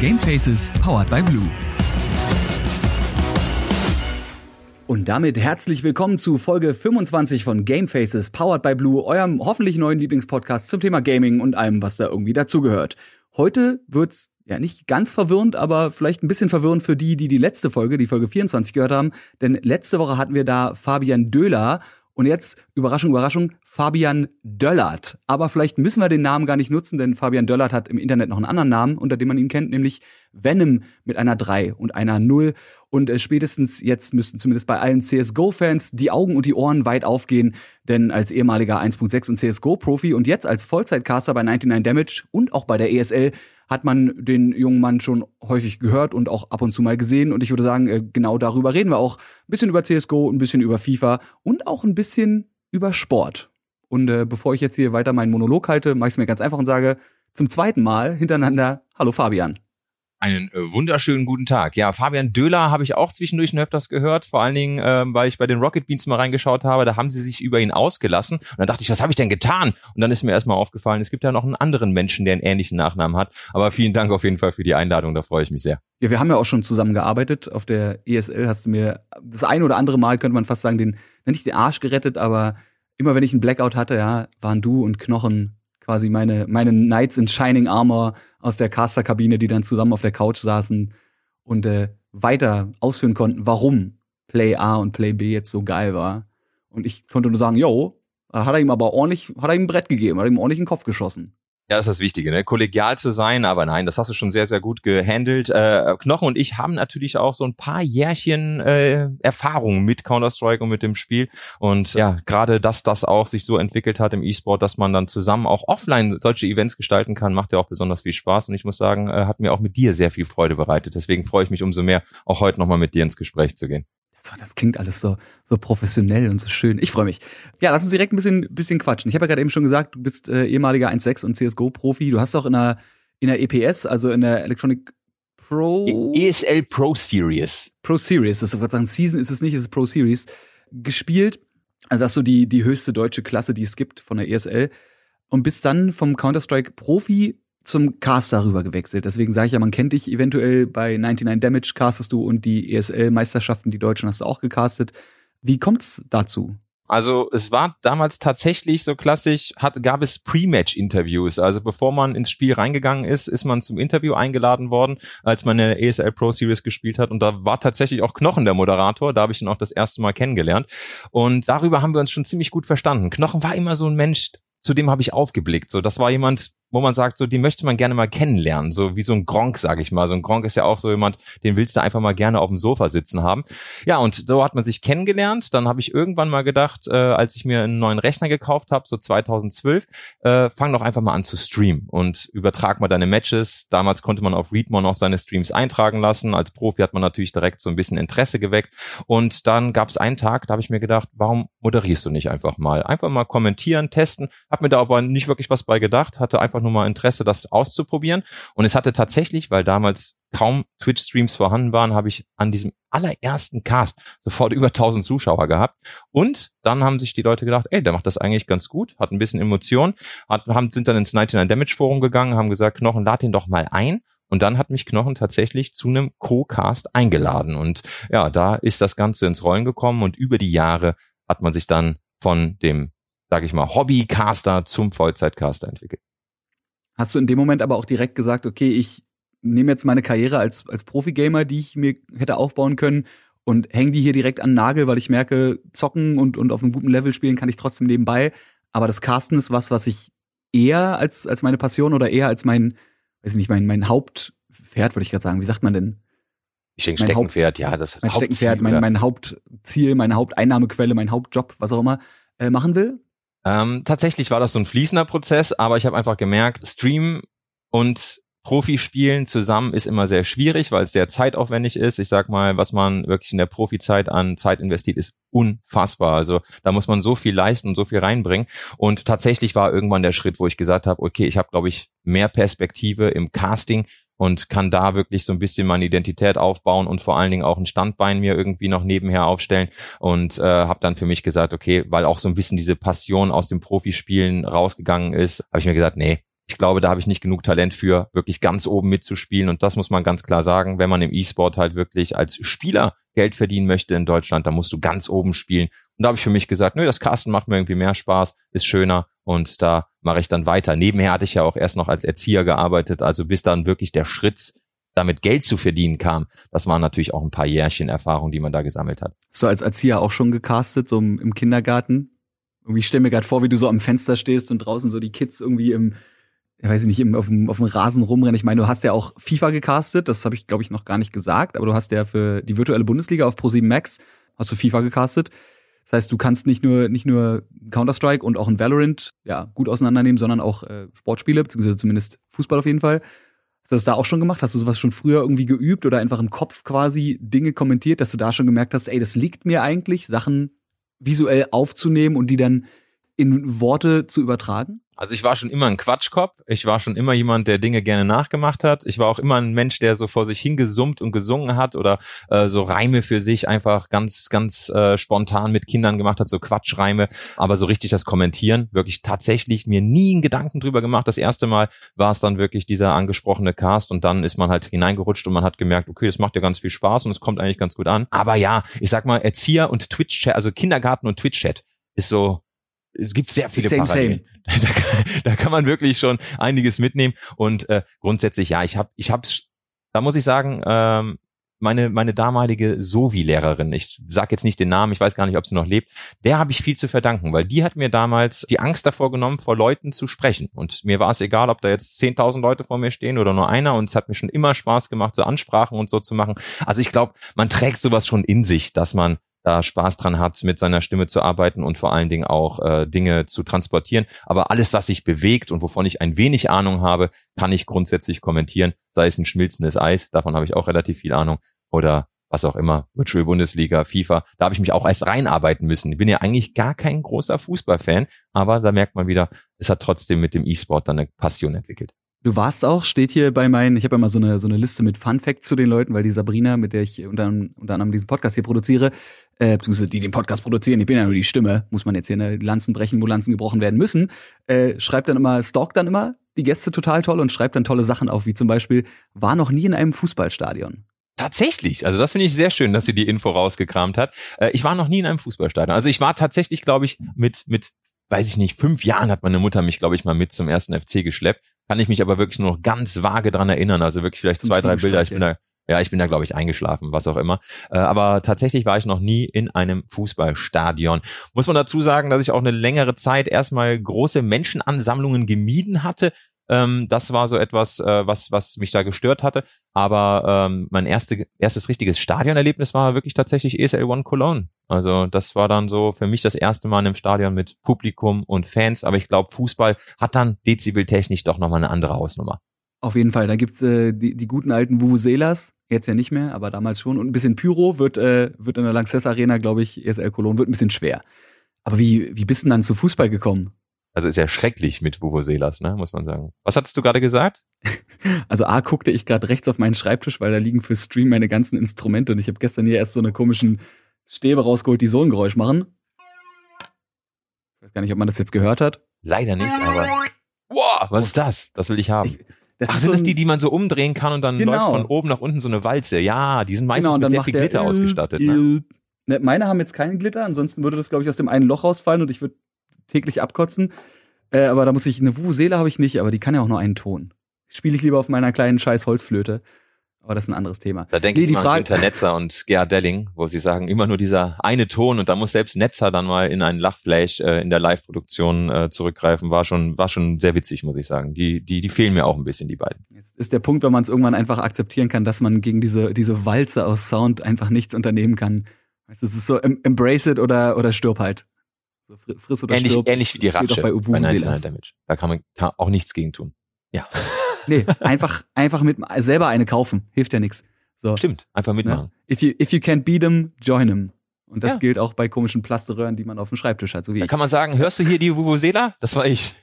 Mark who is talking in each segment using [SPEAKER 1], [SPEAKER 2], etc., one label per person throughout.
[SPEAKER 1] Gamefaces powered by Blue.
[SPEAKER 2] Und damit herzlich willkommen zu Folge 25 von Gamefaces powered by Blue, eurem hoffentlich neuen Lieblingspodcast zum Thema Gaming und allem, was da irgendwie dazugehört. Heute wird's ja nicht ganz verwirrend, aber vielleicht ein bisschen verwirrend für die, die die letzte Folge, die Folge 24 gehört haben, denn letzte Woche hatten wir da Fabian Döhler und jetzt, Überraschung, Überraschung, Fabian Döllert. Aber vielleicht müssen wir den Namen gar nicht nutzen, denn Fabian Döllert hat im Internet noch einen anderen Namen, unter dem man ihn kennt, nämlich Venom mit einer 3 und einer 0. Und äh, spätestens jetzt müssten zumindest bei allen CSGO-Fans die Augen und die Ohren weit aufgehen, denn als ehemaliger 1.6 und CSGO-Profi und jetzt als Vollzeitcaster bei 99 Damage und auch bei der ESL hat man den jungen Mann schon häufig gehört und auch ab und zu mal gesehen. Und ich würde sagen, äh, genau darüber reden wir auch. Ein bisschen über CSGO, ein bisschen über FIFA und auch ein bisschen über Sport. Und äh, bevor ich jetzt hier weiter meinen Monolog halte, mache ich es mir ganz einfach und sage zum zweiten Mal hintereinander Hallo Fabian.
[SPEAKER 3] Einen äh, wunderschönen guten Tag. Ja, Fabian Döhler habe ich auch zwischendurch schon öfters gehört, vor allen Dingen, ähm, weil ich bei den Rocket Beans mal reingeschaut habe, da haben sie sich über ihn ausgelassen. Und dann dachte ich, was habe ich denn getan? Und dann ist mir erstmal aufgefallen, es gibt ja noch einen anderen Menschen, der einen ähnlichen Nachnamen hat. Aber vielen Dank auf jeden Fall für die Einladung, da freue ich mich sehr.
[SPEAKER 2] Ja, wir haben ja auch schon zusammen gearbeitet. Auf der ESL hast du mir das ein oder andere Mal, könnte man fast sagen, den, nicht den Arsch gerettet, aber immer wenn ich einen Blackout hatte, ja, waren du und Knochen quasi meine, meine Knights in Shining Armor aus der Caster-Kabine, die dann zusammen auf der Couch saßen und äh, weiter ausführen konnten, warum Play A und Play B jetzt so geil war. Und ich konnte nur sagen, yo, hat er ihm aber ordentlich, hat er ihm ein Brett gegeben, hat ihm ordentlich in den Kopf geschossen.
[SPEAKER 3] Ja, das ist das Wichtige, ne? kollegial zu sein, aber nein, das hast du schon sehr, sehr gut gehandelt. Äh, Knochen und ich haben natürlich auch so ein paar Jährchen äh, Erfahrung mit Counter-Strike und mit dem Spiel. Und ja, gerade, dass das auch sich so entwickelt hat im E-Sport, dass man dann zusammen auch offline solche Events gestalten kann, macht ja auch besonders viel Spaß. Und ich muss sagen, äh, hat mir auch mit dir sehr viel Freude bereitet. Deswegen freue ich mich umso mehr, auch heute nochmal mit dir ins Gespräch zu gehen.
[SPEAKER 2] So, das klingt alles so, so professionell und so schön. Ich freue mich. Ja, lass uns direkt ein bisschen, bisschen quatschen. Ich habe ja gerade eben schon gesagt, du bist äh, ehemaliger 1.6 und CSGO-Profi. Du hast auch in der, in der EPS, also in der Electronic Pro...
[SPEAKER 3] ESL Pro Series.
[SPEAKER 2] Pro Series, das ist sagen, Season ist es nicht, es ist Pro Series. Gespielt, also das ist so die, die höchste deutsche Klasse, die es gibt von der ESL. Und bist dann vom Counter-Strike Profi zum Caster rüber gewechselt. Deswegen sage ich ja, man kennt dich eventuell bei 99 Damage castest du und die ESL-Meisterschaften, die Deutschen hast du auch gecastet. Wie kommt's dazu?
[SPEAKER 3] Also es war damals tatsächlich so klassisch, hat, gab es Pre-Match-Interviews. Also bevor man ins Spiel reingegangen ist, ist man zum Interview eingeladen worden, als man eine ESL Pro Series gespielt hat. Und da war tatsächlich auch Knochen der Moderator. Da habe ich ihn auch das erste Mal kennengelernt. Und darüber haben wir uns schon ziemlich gut verstanden. Knochen war immer so ein Mensch, zu dem habe ich aufgeblickt. So, das war jemand, wo man sagt, so, die möchte man gerne mal kennenlernen, so wie so ein Gronk, sag ich mal. So ein Gronk ist ja auch so jemand, den willst du einfach mal gerne auf dem Sofa sitzen haben. Ja, und so hat man sich kennengelernt. Dann habe ich irgendwann mal gedacht, äh, als ich mir einen neuen Rechner gekauft habe, so 2012, äh, fang doch einfach mal an zu streamen und übertrag mal deine Matches. Damals konnte man auf Readmon auch seine Streams eintragen lassen. Als Profi hat man natürlich direkt so ein bisschen Interesse geweckt. Und dann gab es einen Tag, da habe ich mir gedacht, warum moderierst du nicht einfach mal? Einfach mal kommentieren, testen. Hab mir da aber nicht wirklich was bei gedacht, hatte einfach einfach nur mal Interesse, das auszuprobieren. Und es hatte tatsächlich, weil damals kaum Twitch-Streams vorhanden waren, habe ich an diesem allerersten Cast sofort über 1000 Zuschauer gehabt. Und dann haben sich die Leute gedacht, ey, der macht das eigentlich ganz gut, hat ein bisschen Emotion, hat, haben, sind dann ins 99 Damage Forum gegangen, haben gesagt, Knochen, lad den doch mal ein. Und dann hat mich Knochen tatsächlich zu einem Co-Cast eingeladen. Und ja, da ist das Ganze ins Rollen gekommen und über die Jahre hat man sich dann von dem, sage ich mal, Hobbycaster zum Vollzeitcaster entwickelt.
[SPEAKER 2] Hast du in dem Moment aber auch direkt gesagt, okay, ich nehme jetzt meine Karriere als, als Profi-Gamer, die ich mir hätte aufbauen können und hänge die hier direkt an den Nagel, weil ich merke, zocken und, und auf einem guten Level spielen kann ich trotzdem nebenbei. Aber das Casten ist was, was ich eher als, als meine Passion oder eher als mein, weiß ich nicht, mein, mein Hauptpferd, würde ich gerade sagen. Wie sagt man denn?
[SPEAKER 3] Ich denke Steckenpferd, Haupt, ja, das
[SPEAKER 2] mein Steckenpferd, mein, mein Hauptziel, meine Haupteinnahmequelle, mein Hauptjob, was auch immer, äh, machen will.
[SPEAKER 3] Ähm, tatsächlich war das so ein fließender Prozess, aber ich habe einfach gemerkt, Stream und Profispielen zusammen ist immer sehr schwierig, weil es sehr zeitaufwendig ist. Ich sag mal, was man wirklich in der Profizeit an Zeit investiert, ist unfassbar. Also da muss man so viel leisten und so viel reinbringen. Und tatsächlich war irgendwann der Schritt, wo ich gesagt habe, okay, ich habe, glaube ich, mehr Perspektive im Casting und kann da wirklich so ein bisschen meine Identität aufbauen und vor allen Dingen auch ein Standbein mir irgendwie noch nebenher aufstellen. Und äh, habe dann für mich gesagt, okay, weil auch so ein bisschen diese Passion aus dem Profispielen rausgegangen ist, habe ich mir gesagt, nee, ich glaube, da habe ich nicht genug Talent für, wirklich ganz oben mitzuspielen. Und das muss man ganz klar sagen, wenn man im E-Sport halt wirklich als Spieler Geld verdienen möchte in Deutschland, dann musst du ganz oben spielen. Und da habe ich für mich gesagt, nö, das Casten macht mir irgendwie mehr Spaß, ist schöner und da mache ich dann weiter. Nebenher hatte ich ja auch erst noch als Erzieher gearbeitet, also bis dann wirklich der Schritt damit Geld zu verdienen kam, das waren natürlich auch ein paar Jährchen Erfahrung, die man da gesammelt hat.
[SPEAKER 2] So als Erzieher auch schon gecastet, so im Kindergarten? Irgendwie stell mir gerade vor, wie du so am Fenster stehst und draußen so die Kids irgendwie im ich weiß nicht, auf, dem, auf dem Rasen rumrennen. Ich meine, du hast ja auch FIFA gecastet, das habe ich, glaube ich, noch gar nicht gesagt, aber du hast ja für die virtuelle Bundesliga auf Pro7 Max hast du FIFA gecastet. Das heißt, du kannst nicht nur nicht nur Counter-Strike und auch ein Valorant ja gut auseinandernehmen, sondern auch äh, Sportspiele, beziehungsweise zumindest Fußball auf jeden Fall. Hast du das da auch schon gemacht? Hast du sowas schon früher irgendwie geübt oder einfach im Kopf quasi Dinge kommentiert, dass du da schon gemerkt hast, ey, das liegt mir eigentlich, Sachen visuell aufzunehmen und die dann in Worte zu übertragen?
[SPEAKER 3] Also ich war schon immer ein Quatschkopf. Ich war schon immer jemand, der Dinge gerne nachgemacht hat. Ich war auch immer ein Mensch, der so vor sich hingesummt und gesungen hat oder äh, so Reime für sich einfach ganz, ganz äh, spontan mit Kindern gemacht hat, so Quatschreime. Aber so richtig das Kommentieren, wirklich tatsächlich mir nie einen Gedanken drüber gemacht. Das erste Mal war es dann wirklich dieser angesprochene Cast und dann ist man halt hineingerutscht und man hat gemerkt, okay, das macht ja ganz viel Spaß und es kommt eigentlich ganz gut an. Aber ja, ich sag mal, Erzieher und Twitch-Chat, also Kindergarten und Twitch-Chat ist so es gibt sehr viele
[SPEAKER 2] same,
[SPEAKER 3] Parallelen.
[SPEAKER 2] Same.
[SPEAKER 3] Da, kann, da kann man wirklich schon einiges mitnehmen. Und äh, grundsätzlich, ja, ich habe, ich hab's, da muss ich sagen, ähm, meine meine damalige Sovi-Lehrerin, ich sag jetzt nicht den Namen, ich weiß gar nicht, ob sie noch lebt, der habe ich viel zu verdanken, weil die hat mir damals die Angst davor genommen, vor Leuten zu sprechen. Und mir war es egal, ob da jetzt 10.000 Leute vor mir stehen oder nur einer. Und es hat mir schon immer Spaß gemacht, so Ansprachen und so zu machen. Also ich glaube, man trägt sowas schon in sich, dass man da Spaß dran hat, mit seiner Stimme zu arbeiten und vor allen Dingen auch äh, Dinge zu transportieren. Aber alles, was sich bewegt und wovon ich ein wenig Ahnung habe, kann ich grundsätzlich kommentieren. Sei es ein schmilzendes Eis, davon habe ich auch relativ viel Ahnung. Oder was auch immer, Virtual Bundesliga, FIFA, da habe ich mich auch erst reinarbeiten müssen. Ich bin ja eigentlich gar kein großer Fußballfan, aber da merkt man wieder, es hat trotzdem mit dem E-Sport dann eine Passion entwickelt.
[SPEAKER 2] Du warst auch, steht hier bei meinen, ich habe mal so eine, so eine Liste mit Fun Facts zu den Leuten, weil die Sabrina, mit der ich unter, unter anderem diesen Podcast hier produziere, äh, die den Podcast produzieren, ich bin ja nur die Stimme, muss man jetzt hier eine Lanzen brechen, wo Lanzen gebrochen werden müssen, äh, schreibt dann immer, stalkt dann immer die Gäste total toll und schreibt dann tolle Sachen auf, wie zum Beispiel, war noch nie in einem Fußballstadion.
[SPEAKER 3] Tatsächlich, also das finde ich sehr schön, dass sie die Info rausgekramt hat. Äh, ich war noch nie in einem Fußballstadion. Also ich war tatsächlich, glaube ich, mit mit weiß ich nicht, fünf Jahren hat meine Mutter mich, glaube ich, mal mit zum ersten FC geschleppt. Kann ich mich aber wirklich nur noch ganz vage dran erinnern. Also wirklich vielleicht zwei, drei Bilder. Ich bin da, ja, ich bin da, glaube ich, eingeschlafen, was auch immer. Äh, aber tatsächlich war ich noch nie in einem Fußballstadion. Muss man dazu sagen, dass ich auch eine längere Zeit erstmal große Menschenansammlungen gemieden hatte. Ähm, das war so etwas, äh, was, was mich da gestört hatte. Aber ähm, mein erste, erstes richtiges Stadionerlebnis war wirklich tatsächlich ESL One Cologne. Also das war dann so für mich das erste Mal in einem Stadion mit Publikum und Fans. Aber ich glaube, Fußball hat dann dezibeltechnisch doch nochmal eine andere Hausnummer.
[SPEAKER 2] Auf jeden Fall, da gibt's äh, die, die guten alten Vuvuzelas, jetzt ja nicht mehr, aber damals schon. Und ein bisschen Pyro wird, äh, wird in der Lanxess Arena, glaube ich, ESL Cologne, wird ein bisschen schwer. Aber wie, wie bist du denn dann zu Fußball gekommen?
[SPEAKER 3] Also ist ja schrecklich mit Vuvuzelas, ne, muss man sagen. Was hattest du gerade gesagt?
[SPEAKER 2] Also A guckte ich gerade rechts auf meinen Schreibtisch, weil da liegen für Stream meine ganzen Instrumente und ich habe gestern hier erst so eine komischen Stäbe rausgeholt, die so ein Geräusch machen. Ich weiß gar nicht, ob man das jetzt gehört hat.
[SPEAKER 3] Leider nicht, aber. Wow, was ist das? Das will ich haben. Ich, das Ach, sind so das die, die man so umdrehen kann und dann genau. läuft von oben nach unten so eine Walze? Ja, die sind meistens genau, mit sehr viel Glitter ausgestattet. Ne?
[SPEAKER 2] ne? Meine haben jetzt keinen Glitter, ansonsten würde das, glaube ich, aus dem einen Loch rausfallen und ich würde täglich abkotzen. Äh, aber da muss ich, eine Vuvuzela habe ich nicht, aber die kann ja auch nur einen Ton. Spiele ich lieber auf meiner kleinen scheiß Holzflöte. Aber das ist ein anderes Thema.
[SPEAKER 3] Da denke nee, ich die mal Frage an Günter Netzer und Gerhard Delling, wo sie sagen, immer nur dieser eine Ton und da muss selbst Netzer dann mal in einen Lachflash äh, in der Live-Produktion äh, zurückgreifen, war schon, war schon sehr witzig, muss ich sagen. Die, die, die fehlen mir auch ein bisschen, die beiden.
[SPEAKER 2] Jetzt ist der Punkt, wenn man es irgendwann einfach akzeptieren kann, dass man gegen diese, diese Walze aus Sound einfach nichts unternehmen kann. Es ist so, embrace it oder, oder stirb halt.
[SPEAKER 3] So friss oder ähnlich, stirb. Ähnlich wie die Ratsche bei, bei Damage. Da kann man kann auch nichts gegen tun. Ja.
[SPEAKER 2] Nee, einfach, einfach mit, selber eine kaufen. Hilft ja nichts. So.
[SPEAKER 3] Stimmt, einfach mitmachen. Ne?
[SPEAKER 2] If you, if you can't beat them, join them. Und das ja. gilt auch bei komischen Plasterröhren, die man auf dem Schreibtisch hat, so wie
[SPEAKER 3] da
[SPEAKER 2] ich.
[SPEAKER 3] kann man sagen, hörst du hier die Vuvuzela? Das war ich.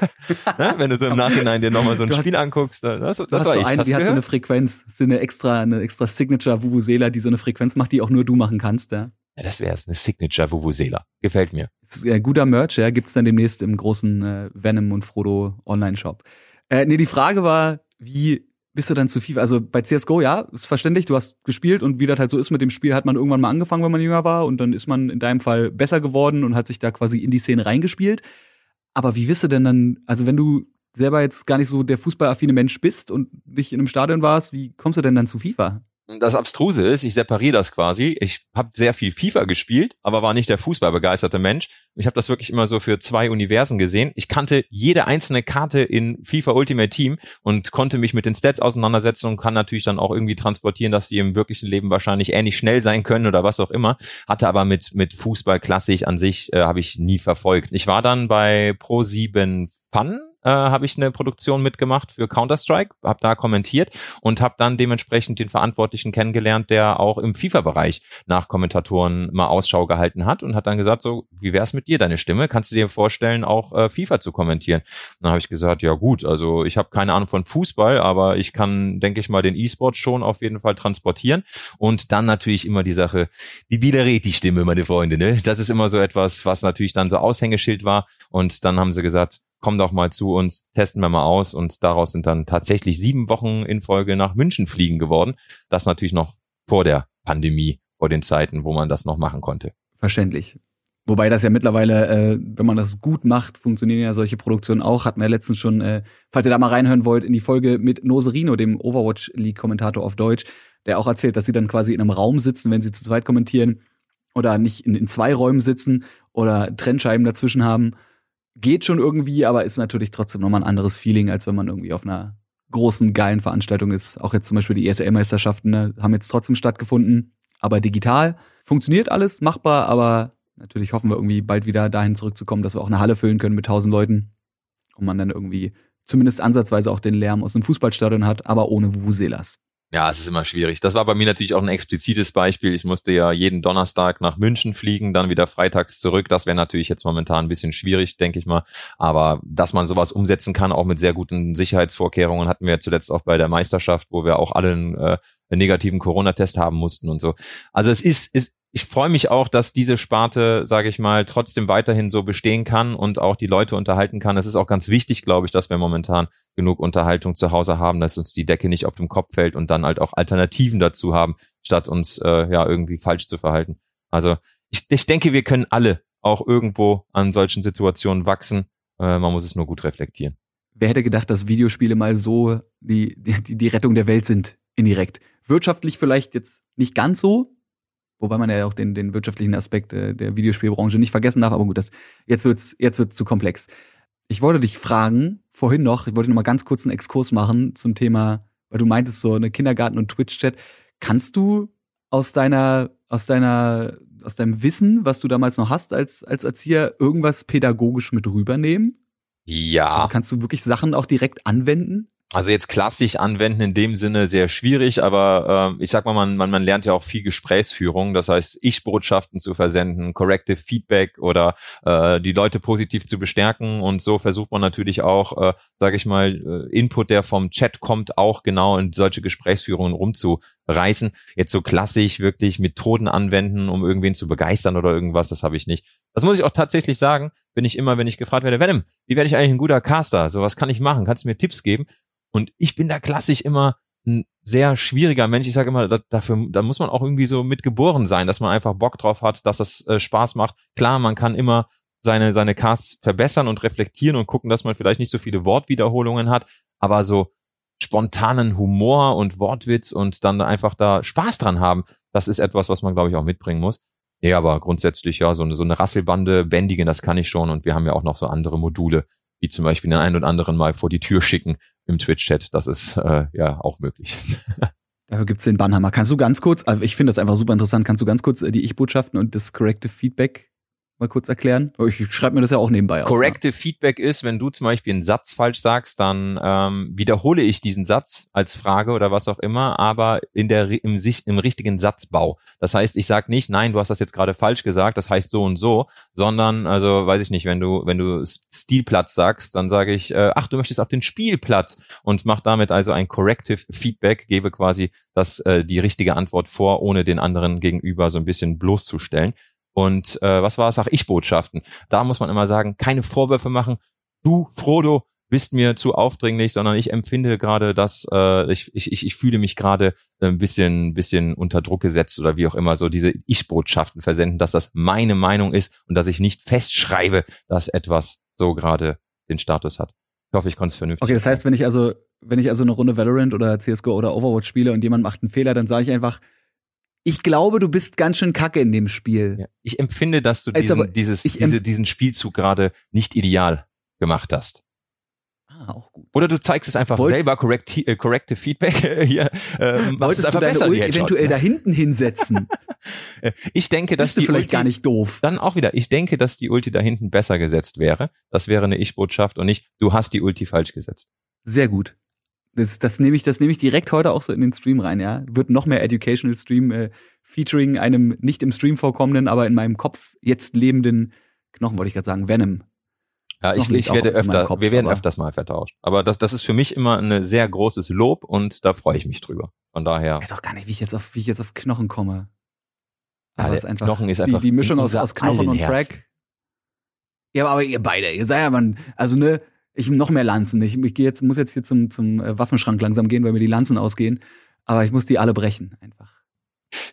[SPEAKER 3] ne? Wenn du so im Nachhinein dir nochmal so ein hast, Spiel anguckst, das, das war
[SPEAKER 2] so
[SPEAKER 3] ich.
[SPEAKER 2] Eine, die hat so eine Frequenz, ist eine extra, eine extra Signature Vuvuzela, die so eine Frequenz macht, die auch nur du machen kannst, ja.
[SPEAKER 3] Ja, das wäre es, eine Signature Vuvuzela. Gefällt mir.
[SPEAKER 2] Das ist ein guter Merch, ja, gibt's dann demnächst im großen äh, Venom und Frodo Online-Shop. Äh, nee, die Frage war, wie bist du dann zu FIFA? Also bei CSGO, ja, ist verständlich, du hast gespielt und wie das halt so ist mit dem Spiel, hat man irgendwann mal angefangen, wenn man jünger war und dann ist man in deinem Fall besser geworden und hat sich da quasi in die Szene reingespielt. Aber wie wirst du denn dann, also wenn du selber jetzt gar nicht so der fußballaffine Mensch bist und nicht in einem Stadion warst, wie kommst du denn dann zu FIFA?
[SPEAKER 3] Das Abstruse ist, ich separiere das quasi. Ich habe sehr viel FIFA gespielt, aber war nicht der fußballbegeisterte Mensch. Ich habe das wirklich immer so für zwei Universen gesehen. Ich kannte jede einzelne Karte in FIFA Ultimate Team und konnte mich mit den Stats auseinandersetzen und kann natürlich dann auch irgendwie transportieren, dass die im wirklichen Leben wahrscheinlich ähnlich schnell sein können oder was auch immer. Hatte aber mit mit Fußball klassisch an sich äh, habe ich nie verfolgt. Ich war dann bei Pro 7 Fun äh, habe ich eine Produktion mitgemacht für Counter-Strike, habe da kommentiert und habe dann dementsprechend den Verantwortlichen kennengelernt, der auch im FIFA-Bereich nach Kommentatoren mal Ausschau gehalten hat und hat dann gesagt, so, wie wär's mit dir, deine Stimme? Kannst du dir vorstellen, auch äh, FIFA zu kommentieren? Und dann habe ich gesagt, ja gut, also ich habe keine Ahnung von Fußball, aber ich kann, denke ich mal, den E-Sport schon auf jeden Fall transportieren. Und dann natürlich immer die Sache, die Biedereti-Stimme, meine Freunde, ne? Das ist immer so etwas, was natürlich dann so Aushängeschild war. Und dann haben sie gesagt, komm doch mal zu uns, testen wir mal aus und daraus sind dann tatsächlich sieben Wochen in Folge nach München fliegen geworden. Das natürlich noch vor der Pandemie, vor den Zeiten, wo man das noch machen konnte.
[SPEAKER 2] Verständlich. Wobei das ja mittlerweile, äh, wenn man das gut macht, funktionieren ja solche Produktionen auch. Hatten wir letztens schon, äh, falls ihr da mal reinhören wollt, in die Folge mit Noserino, dem Overwatch League Kommentator auf Deutsch, der auch erzählt, dass sie dann quasi in einem Raum sitzen, wenn sie zu zweit kommentieren oder nicht in, in zwei Räumen sitzen oder Trennscheiben dazwischen haben geht schon irgendwie, aber ist natürlich trotzdem nochmal ein anderes Feeling, als wenn man irgendwie auf einer großen, geilen Veranstaltung ist. Auch jetzt zum Beispiel die ESL-Meisterschaften ne, haben jetzt trotzdem stattgefunden, aber digital. Funktioniert alles, machbar, aber natürlich hoffen wir irgendwie bald wieder dahin zurückzukommen, dass wir auch eine Halle füllen können mit tausend Leuten und man dann irgendwie zumindest ansatzweise auch den Lärm aus einem Fußballstadion hat, aber ohne Vuvuzelas.
[SPEAKER 3] Ja, es ist immer schwierig. Das war bei mir natürlich auch ein explizites Beispiel. Ich musste ja jeden Donnerstag nach München fliegen, dann wieder freitags zurück. Das wäre natürlich jetzt momentan ein bisschen schwierig, denke ich mal. Aber dass man sowas umsetzen kann, auch mit sehr guten Sicherheitsvorkehrungen, hatten wir zuletzt auch bei der Meisterschaft, wo wir auch alle einen, äh, einen negativen Corona-Test haben mussten und so. Also es ist, ist ich freue mich auch, dass diese Sparte, sage ich mal, trotzdem weiterhin so bestehen kann und auch die Leute unterhalten kann. Es ist auch ganz wichtig, glaube ich, dass wir momentan genug Unterhaltung zu Hause haben, dass uns die Decke nicht auf dem Kopf fällt und dann halt auch Alternativen dazu haben, statt uns äh, ja irgendwie falsch zu verhalten. Also ich, ich denke, wir können alle auch irgendwo an solchen Situationen wachsen. Äh, man muss es nur gut reflektieren.
[SPEAKER 2] Wer hätte gedacht, dass Videospiele mal so die, die, die Rettung der Welt sind, indirekt. Wirtschaftlich vielleicht jetzt nicht ganz so, Wobei man ja auch den, den wirtschaftlichen Aspekt äh, der Videospielbranche nicht vergessen darf, aber gut, das, jetzt wird's, jetzt wird's zu komplex. Ich wollte dich fragen, vorhin noch, ich wollte noch mal ganz kurz einen Exkurs machen zum Thema, weil du meintest so eine Kindergarten- und Twitch-Chat. Kannst du aus deiner, aus deiner, aus deinem Wissen, was du damals noch hast als, als Erzieher, irgendwas pädagogisch mit rübernehmen?
[SPEAKER 3] Ja.
[SPEAKER 2] Also kannst du wirklich Sachen auch direkt anwenden?
[SPEAKER 3] Also jetzt klassisch anwenden in dem Sinne sehr schwierig, aber äh, ich sag mal, man, man, man lernt ja auch viel Gesprächsführung, das heißt, Ich-Botschaften zu versenden, Corrective Feedback oder äh, die Leute positiv zu bestärken und so versucht man natürlich auch, äh, sage ich mal, äh, Input, der vom Chat kommt, auch genau in solche Gesprächsführungen rumzureißen. Jetzt so klassisch wirklich Methoden anwenden, um irgendwen zu begeistern oder irgendwas, das habe ich nicht. Das muss ich auch tatsächlich sagen, bin ich immer, wenn ich gefragt werde, Venom, wie werde ich eigentlich ein guter Caster? So was kann ich machen? Kannst du mir Tipps geben? Und ich bin da klassisch immer ein sehr schwieriger Mensch. Ich sage immer, da, dafür, da muss man auch irgendwie so mitgeboren sein, dass man einfach Bock drauf hat, dass das äh, Spaß macht. Klar, man kann immer seine, seine Casts verbessern und reflektieren und gucken, dass man vielleicht nicht so viele Wortwiederholungen hat, aber so spontanen Humor und Wortwitz und dann einfach da Spaß dran haben, das ist etwas, was man, glaube ich, auch mitbringen muss. Ja, aber grundsätzlich ja, so eine, so eine Rasselbande bändigen, das kann ich schon und wir haben ja auch noch so andere Module, wie zum Beispiel den einen oder anderen mal vor die Tür schicken im Twitch-Chat. Das ist äh, ja auch möglich.
[SPEAKER 2] Dafür gibt's den Bannhammer. Kannst du ganz kurz, also ich finde das einfach super interessant, kannst du ganz kurz äh, die Ich-Botschaften und das Corrective Feedback mal kurz erklären? Oh, ich schreibe mir das ja auch nebenbei auf.
[SPEAKER 3] Corrective Feedback ist, wenn du zum Beispiel einen Satz falsch sagst, dann ähm, wiederhole ich diesen Satz als Frage oder was auch immer, aber in der im, sich, im richtigen Satzbau. Das heißt, ich sage nicht, nein, du hast das jetzt gerade falsch gesagt, das heißt so und so, sondern also weiß ich nicht, wenn du wenn du Stilplatz sagst, dann sage ich, äh, ach, du möchtest auf den Spielplatz und mach damit also ein Corrective Feedback, gebe quasi das äh, die richtige Antwort vor, ohne den anderen gegenüber so ein bisschen bloßzustellen. Und äh, was war es? Ach, Ich-Botschaften. Da muss man immer sagen, keine Vorwürfe machen. Du, Frodo, bist mir zu aufdringlich, sondern ich empfinde gerade, dass äh, ich, ich, ich fühle mich gerade ein bisschen, bisschen unter Druck gesetzt oder wie auch immer, so diese Ich-Botschaften versenden, dass das meine Meinung ist und dass ich nicht festschreibe, dass etwas so gerade den Status hat. Ich hoffe, ich konnte es vernünftig.
[SPEAKER 2] Okay, das heißt, wenn ich also, wenn ich also eine Runde Valorant oder CSGO oder Overwatch spiele und jemand macht einen Fehler, dann sage ich einfach, ich glaube, du bist ganz schön kacke in dem Spiel.
[SPEAKER 3] Ja. Ich empfinde, dass du diesen, aber, dieses, diese, diesen Spielzug gerade nicht ideal gemacht hast.
[SPEAKER 2] Ah, auch gut.
[SPEAKER 3] Oder du zeigst es einfach Wollt, selber, correct, äh, corrective Feedback hier.
[SPEAKER 2] Äh, Wolltest du deine Ult eventuell ne? da hinten hinsetzen?
[SPEAKER 3] ich denke, dass
[SPEAKER 2] Bist die vielleicht Ulti, gar nicht doof.
[SPEAKER 3] Dann auch wieder, ich denke, dass die Ulti da hinten besser gesetzt wäre. Das wäre eine Ich-Botschaft und nicht, du hast die Ulti falsch gesetzt.
[SPEAKER 2] Sehr gut. Das, das nehme ich, das nehme ich direkt heute auch so in den Stream rein, ja. Wird noch mehr Educational Stream äh, featuring einem nicht im Stream vorkommenden, aber in meinem Kopf jetzt lebenden Knochen, wollte ich gerade sagen, Venom.
[SPEAKER 3] Ja, ich, ich werde öfter, Kopf, wir werden öfters mal vertauscht. Aber das, das ist für mich immer ein sehr großes Lob und da freue ich mich drüber. Von daher.
[SPEAKER 2] Ich weiß auch gar nicht, wie ich jetzt auf, wie ich jetzt auf Knochen komme.
[SPEAKER 3] Aber ja, ist einfach, Knochen ist einfach
[SPEAKER 2] die, die Mischung aus, aus Knochen und Frag. Ja, aber ihr beide, ihr seid ja man, also ne, ich noch mehr Lanzen. Ich, ich jetzt, muss jetzt hier zum, zum äh, Waffenschrank langsam gehen, weil mir die Lanzen ausgehen. Aber ich muss die alle brechen, einfach.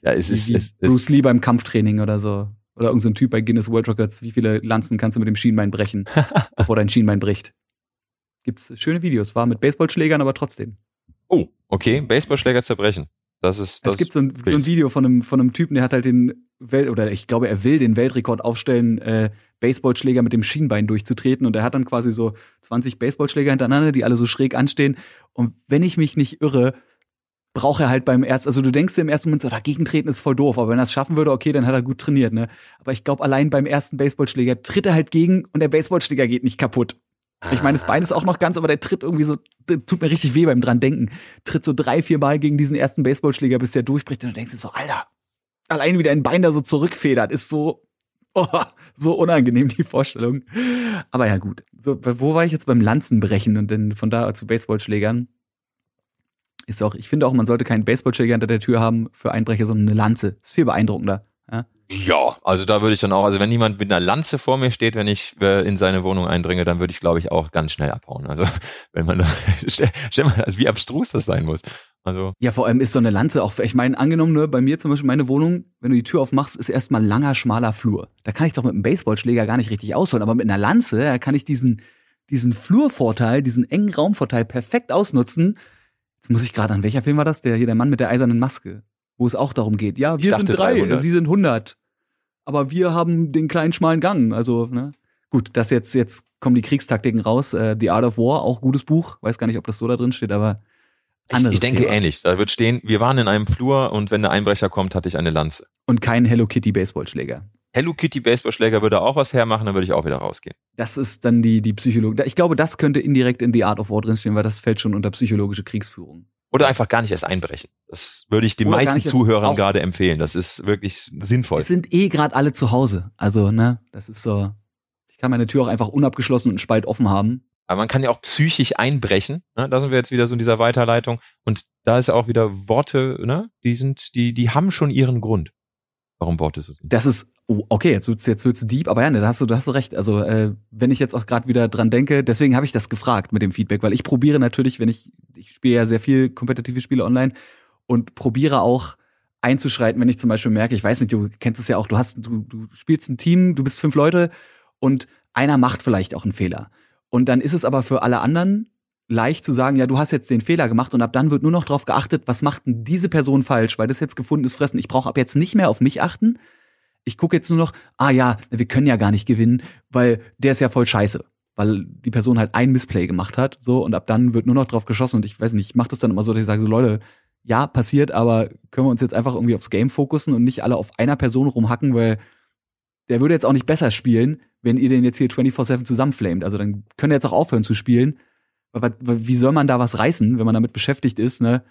[SPEAKER 3] Ja, es ist, wie,
[SPEAKER 2] es, Bruce Lee beim Kampftraining oder so. Oder irgendein so Typ bei Guinness World Records. Wie viele Lanzen kannst du mit dem Schienbein brechen, bevor dein Schienbein bricht? Gibt's schöne Videos. War mit Baseballschlägern, aber trotzdem.
[SPEAKER 3] Oh, okay. Baseballschläger zerbrechen. Das ist, das
[SPEAKER 2] es gibt so ein, so ein Video von einem, von einem Typen, der hat halt den Welt, oder ich glaube, er will den Weltrekord aufstellen, äh, Baseballschläger mit dem Schienbein durchzutreten. Und er hat dann quasi so 20 Baseballschläger hintereinander, die alle so schräg anstehen. Und wenn ich mich nicht irre, braucht er halt beim ersten, also du denkst dir im ersten Moment so, dagegen treten ist voll doof, aber wenn er es schaffen würde, okay, dann hat er gut trainiert, ne? Aber ich glaube, allein beim ersten Baseballschläger tritt er halt gegen und der Baseballschläger geht nicht kaputt. Ich meine, das Bein ist auch noch ganz, aber der tritt irgendwie so, tut mir richtig weh beim dran denken. Tritt so drei, vier Mal gegen diesen ersten Baseballschläger, bis der durchbricht und du denkst dir so, Alter, allein wie dein Bein da so zurückfedert, ist so, oh, so unangenehm, die Vorstellung. Aber ja, gut. So, wo war ich jetzt beim Lanzenbrechen und dann von da zu Baseballschlägern? Ist auch, ich finde auch, man sollte keinen Baseballschläger hinter der Tür haben für Einbrecher, sondern eine Lanze. Ist viel beeindruckender. Ja?
[SPEAKER 3] Also da würde ich dann auch, also wenn jemand mit einer Lanze vor mir steht, wenn ich äh, in seine Wohnung eindringe, dann würde ich, glaube ich, auch ganz schnell abhauen. Also wenn man, stell, stell mal, also wie abstrus das sein muss. Also
[SPEAKER 2] ja, vor allem ist so eine Lanze auch, ich meine, angenommen, ne, bei mir zum Beispiel meine Wohnung, wenn du die Tür aufmachst, ist erstmal langer, schmaler Flur. Da kann ich doch mit einem Baseballschläger gar nicht richtig ausholen, aber mit einer Lanze, da kann ich diesen, diesen Flurvorteil, diesen engen Raumvorteil perfekt ausnutzen. Jetzt muss ich gerade an welcher Film war das? Der hier der Mann mit der eisernen Maske wo es auch darum geht. Ja, wir sind drei, 300. sie sind 100. Aber wir haben den kleinen schmalen Gang. Also, ne? Gut, das jetzt, jetzt kommen die Kriegstaktiken raus. Äh, The Art of War, auch gutes Buch. Weiß gar nicht, ob das so da drin steht, aber
[SPEAKER 3] ich, ich denke Thema. ähnlich. Da wird stehen, wir waren in einem Flur und wenn der Einbrecher kommt, hatte ich eine Lanze.
[SPEAKER 2] Und kein Hello Kitty Baseballschläger.
[SPEAKER 3] Hello Kitty Baseballschläger würde auch was hermachen, dann würde ich auch wieder rausgehen.
[SPEAKER 2] Das ist dann die, die Psychologie. Ich glaube, das könnte indirekt in The Art of War drinstehen, weil das fällt schon unter psychologische Kriegsführung.
[SPEAKER 3] Oder einfach gar nicht erst einbrechen. Das würde ich den Oder meisten Zuhörern gerade empfehlen. Das ist wirklich sinnvoll.
[SPEAKER 2] Es sind eh gerade alle zu Hause. Also, ne, das ist so. Ich kann meine Tür auch einfach unabgeschlossen und einen Spalt offen haben.
[SPEAKER 3] Aber man kann ja auch psychisch einbrechen. Ne? Da sind wir jetzt wieder so in dieser Weiterleitung. Und da ist ja auch wieder Worte, ne? Die sind, die, die haben schon ihren Grund warum Worte so sind.
[SPEAKER 2] Das ist, oh, okay, jetzt wird's, jetzt wird's deep, aber ja, ne, da hast du, da hast du recht. Also, äh, wenn ich jetzt auch gerade wieder dran denke, deswegen habe ich das gefragt mit dem Feedback, weil ich probiere natürlich, wenn ich, ich spiele ja sehr viel kompetitive Spiele online und probiere auch einzuschreiten, wenn ich zum Beispiel merke, ich weiß nicht, du kennst es ja auch, du hast, du, du spielst ein Team, du bist fünf Leute und einer macht vielleicht auch einen Fehler. Und dann ist es aber für alle anderen leicht zu sagen, ja, du hast jetzt den Fehler gemacht und ab dann wird nur noch darauf geachtet, was macht denn diese Person falsch, weil das jetzt gefunden ist fressen. Ich brauche ab jetzt nicht mehr auf mich achten. Ich gucke jetzt nur noch, ah ja, wir können ja gar nicht gewinnen, weil der ist ja voll scheiße. Weil die Person halt ein Missplay gemacht hat, so, und ab dann wird nur noch drauf geschossen und ich weiß nicht, ich mache das dann immer so, dass ich sage, so Leute, ja, passiert, aber können wir uns jetzt einfach irgendwie aufs Game fokussen und nicht alle auf einer Person rumhacken, weil der würde jetzt auch nicht besser spielen, wenn ihr den jetzt hier 24-7 zusammenflamet. Also dann könnt ihr jetzt auch aufhören zu spielen. Wie soll man da was reißen, wenn man damit beschäftigt ist, ne,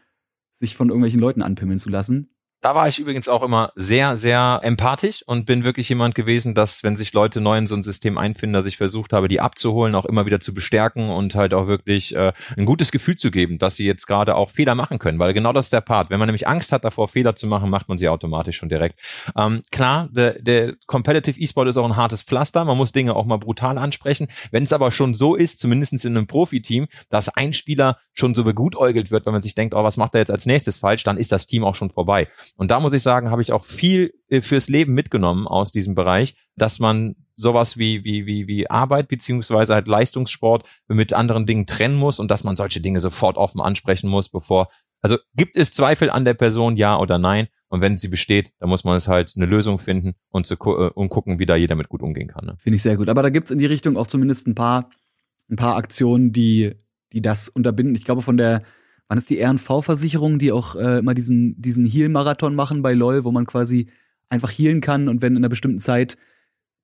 [SPEAKER 2] sich von irgendwelchen Leuten anpimmeln zu lassen?
[SPEAKER 3] Da war ich übrigens auch immer sehr, sehr empathisch und bin wirklich jemand gewesen, dass, wenn sich Leute neu in so ein System einfinden, dass ich versucht habe, die abzuholen, auch immer wieder zu bestärken und halt auch wirklich äh, ein gutes Gefühl zu geben, dass sie jetzt gerade auch Fehler machen können. Weil genau das ist der Part. Wenn man nämlich Angst hat davor, Fehler zu machen, macht man sie automatisch schon direkt. Ähm, klar, der, der Competitive E-Sport ist auch ein hartes Pflaster. Man muss Dinge auch mal brutal ansprechen. Wenn es aber schon so ist, zumindest in einem Profiteam, dass ein Spieler schon so begutäugelt wird, wenn man sich denkt, oh, was macht er jetzt als nächstes falsch, dann ist das Team auch schon vorbei. Und da muss ich sagen, habe ich auch viel äh, fürs Leben mitgenommen aus diesem Bereich, dass man sowas wie, wie, wie, wie Arbeit beziehungsweise halt Leistungssport mit anderen Dingen trennen muss und dass man solche Dinge sofort offen ansprechen muss, bevor, also gibt es Zweifel an der Person, ja oder nein? Und wenn sie besteht, dann muss man es halt eine Lösung finden und, zu, äh, und gucken, wie da jeder mit gut umgehen kann. Ne?
[SPEAKER 2] Finde ich sehr gut. Aber da gibt's in die Richtung auch zumindest ein paar, ein paar Aktionen, die, die das unterbinden. Ich glaube, von der wann ist die RNV-Versicherung, die auch äh, immer diesen, diesen Heal-Marathon machen bei LOL, wo man quasi einfach healen kann und wenn in einer bestimmten Zeit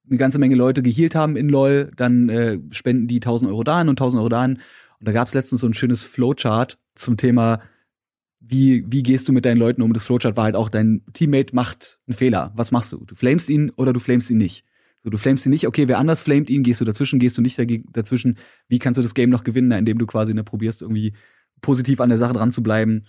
[SPEAKER 2] eine ganze Menge Leute gehealt haben in LOL, dann äh, spenden die 1000 Euro dahin und 1000 Euro dahin. Und da gab es letztens so ein schönes Flowchart zum Thema, wie, wie gehst du mit deinen Leuten um? Das Flowchart war halt auch, dein Teammate macht einen Fehler. Was machst du? Du flamest ihn oder du flamest ihn nicht. So, du flamest ihn nicht, okay, wer anders flamet ihn, gehst du dazwischen, gehst du nicht dazwischen. Wie kannst du das Game noch gewinnen, indem du quasi ne, probierst, irgendwie positiv an der Sache dran zu bleiben.